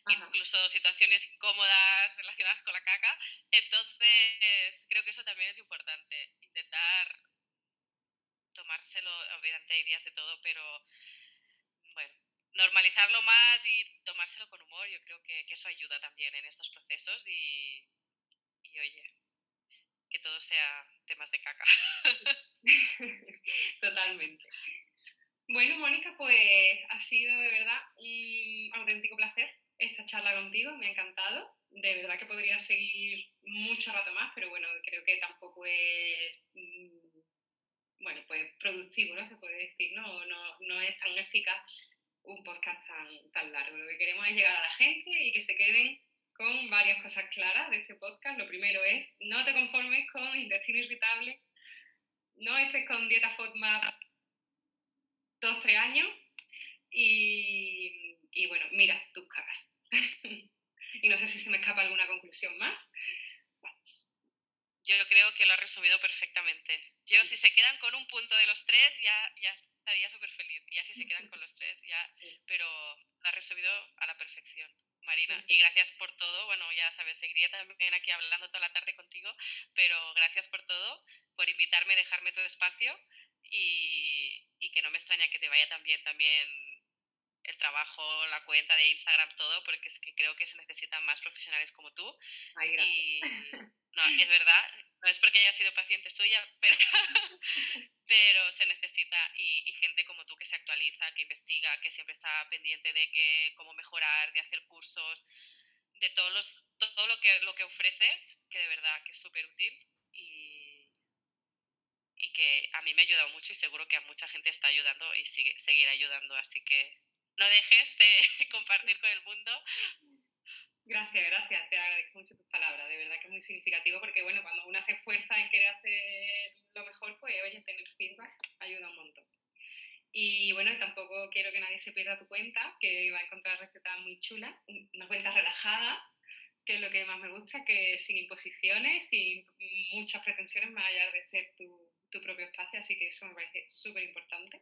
incluso situaciones incómodas relacionadas con la caca, entonces creo que eso también es importante, intentar tomárselo, obviamente hay días de todo, pero bueno, normalizarlo más y tomárselo con humor, yo creo que, que eso ayuda también en estos procesos y, y oye, que todo sea temas de caca. [laughs] Totalmente. Bueno, Mónica, pues ha sido de verdad un auténtico placer esta charla contigo, me ha encantado. De verdad que podría seguir mucho rato más, pero bueno, creo que tampoco es mm, bueno, pues productivo, ¿no? Se puede decir, ¿no? No, no es tan eficaz un podcast tan, tan largo. Lo que queremos es llegar a la gente y que se queden con varias cosas claras de este podcast. Lo primero es, no te conformes con intestino irritable, no estés con dieta FODMAP dos, tres años y, y bueno, mira tus cacas. [laughs] y no sé si se me escapa alguna conclusión más. Yo creo que lo has resumido perfectamente. Yo, si se quedan con un punto de los tres, ya, ya estaría súper feliz. Ya si se quedan [laughs] con los tres, ya. Pero lo has resumido a la perfección, Marina. Y gracias por todo. Bueno, ya sabes, seguiría también aquí hablando toda la tarde contigo, pero gracias por todo, por invitarme, dejarme todo espacio y, y que no me extraña que te vaya también, también el trabajo, la cuenta de Instagram, todo, porque es que creo que se necesitan más profesionales como tú. Ay, y [laughs] no, es verdad, no es porque haya sido paciente suya, [laughs] pero, pero se necesita y, gente como tú que se actualiza, que investiga, que siempre está pendiente de que, cómo mejorar, de hacer cursos, de todos los, todo lo que, lo que ofreces, que de verdad que es súper útil y, y que a mí me ha ayudado mucho y seguro que a mucha gente está ayudando y sigue, seguirá ayudando, así que no dejes de [laughs] compartir con el mundo. Gracias, gracias, te agradezco mucho tus palabras, de verdad que es muy significativo porque bueno, cuando una se esfuerza en querer hacer lo mejor, pues oye, tener feedback ayuda un montón. Y bueno, tampoco quiero que nadie se pierda tu cuenta, que va a encontrar recetas muy chulas, una cuenta relajada, que es lo que más me gusta, que sin imposiciones, sin muchas pretensiones, más allá de ser tu, tu propio espacio, así que eso me parece súper importante.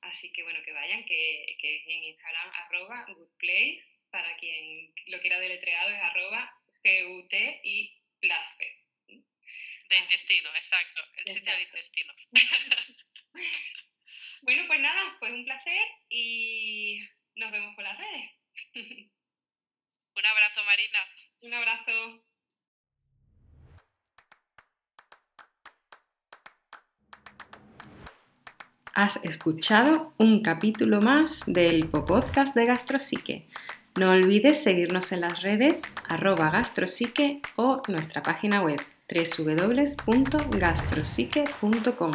Así que bueno, que vayan, que, que en Instagram arroba goodplace, para quien lo quiera deletreado es arroba gut y placer. De intestino, exacto, el sitio del intestino. [laughs] bueno, pues nada, pues un placer y nos vemos por las redes. [laughs] un abrazo, Marina. Un abrazo. Has escuchado un capítulo más del podcast de Gastrosique. No olvides seguirnos en las redes arroba gastrosique o nuestra página web www.gastrosique.com.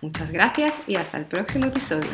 Muchas gracias y hasta el próximo episodio.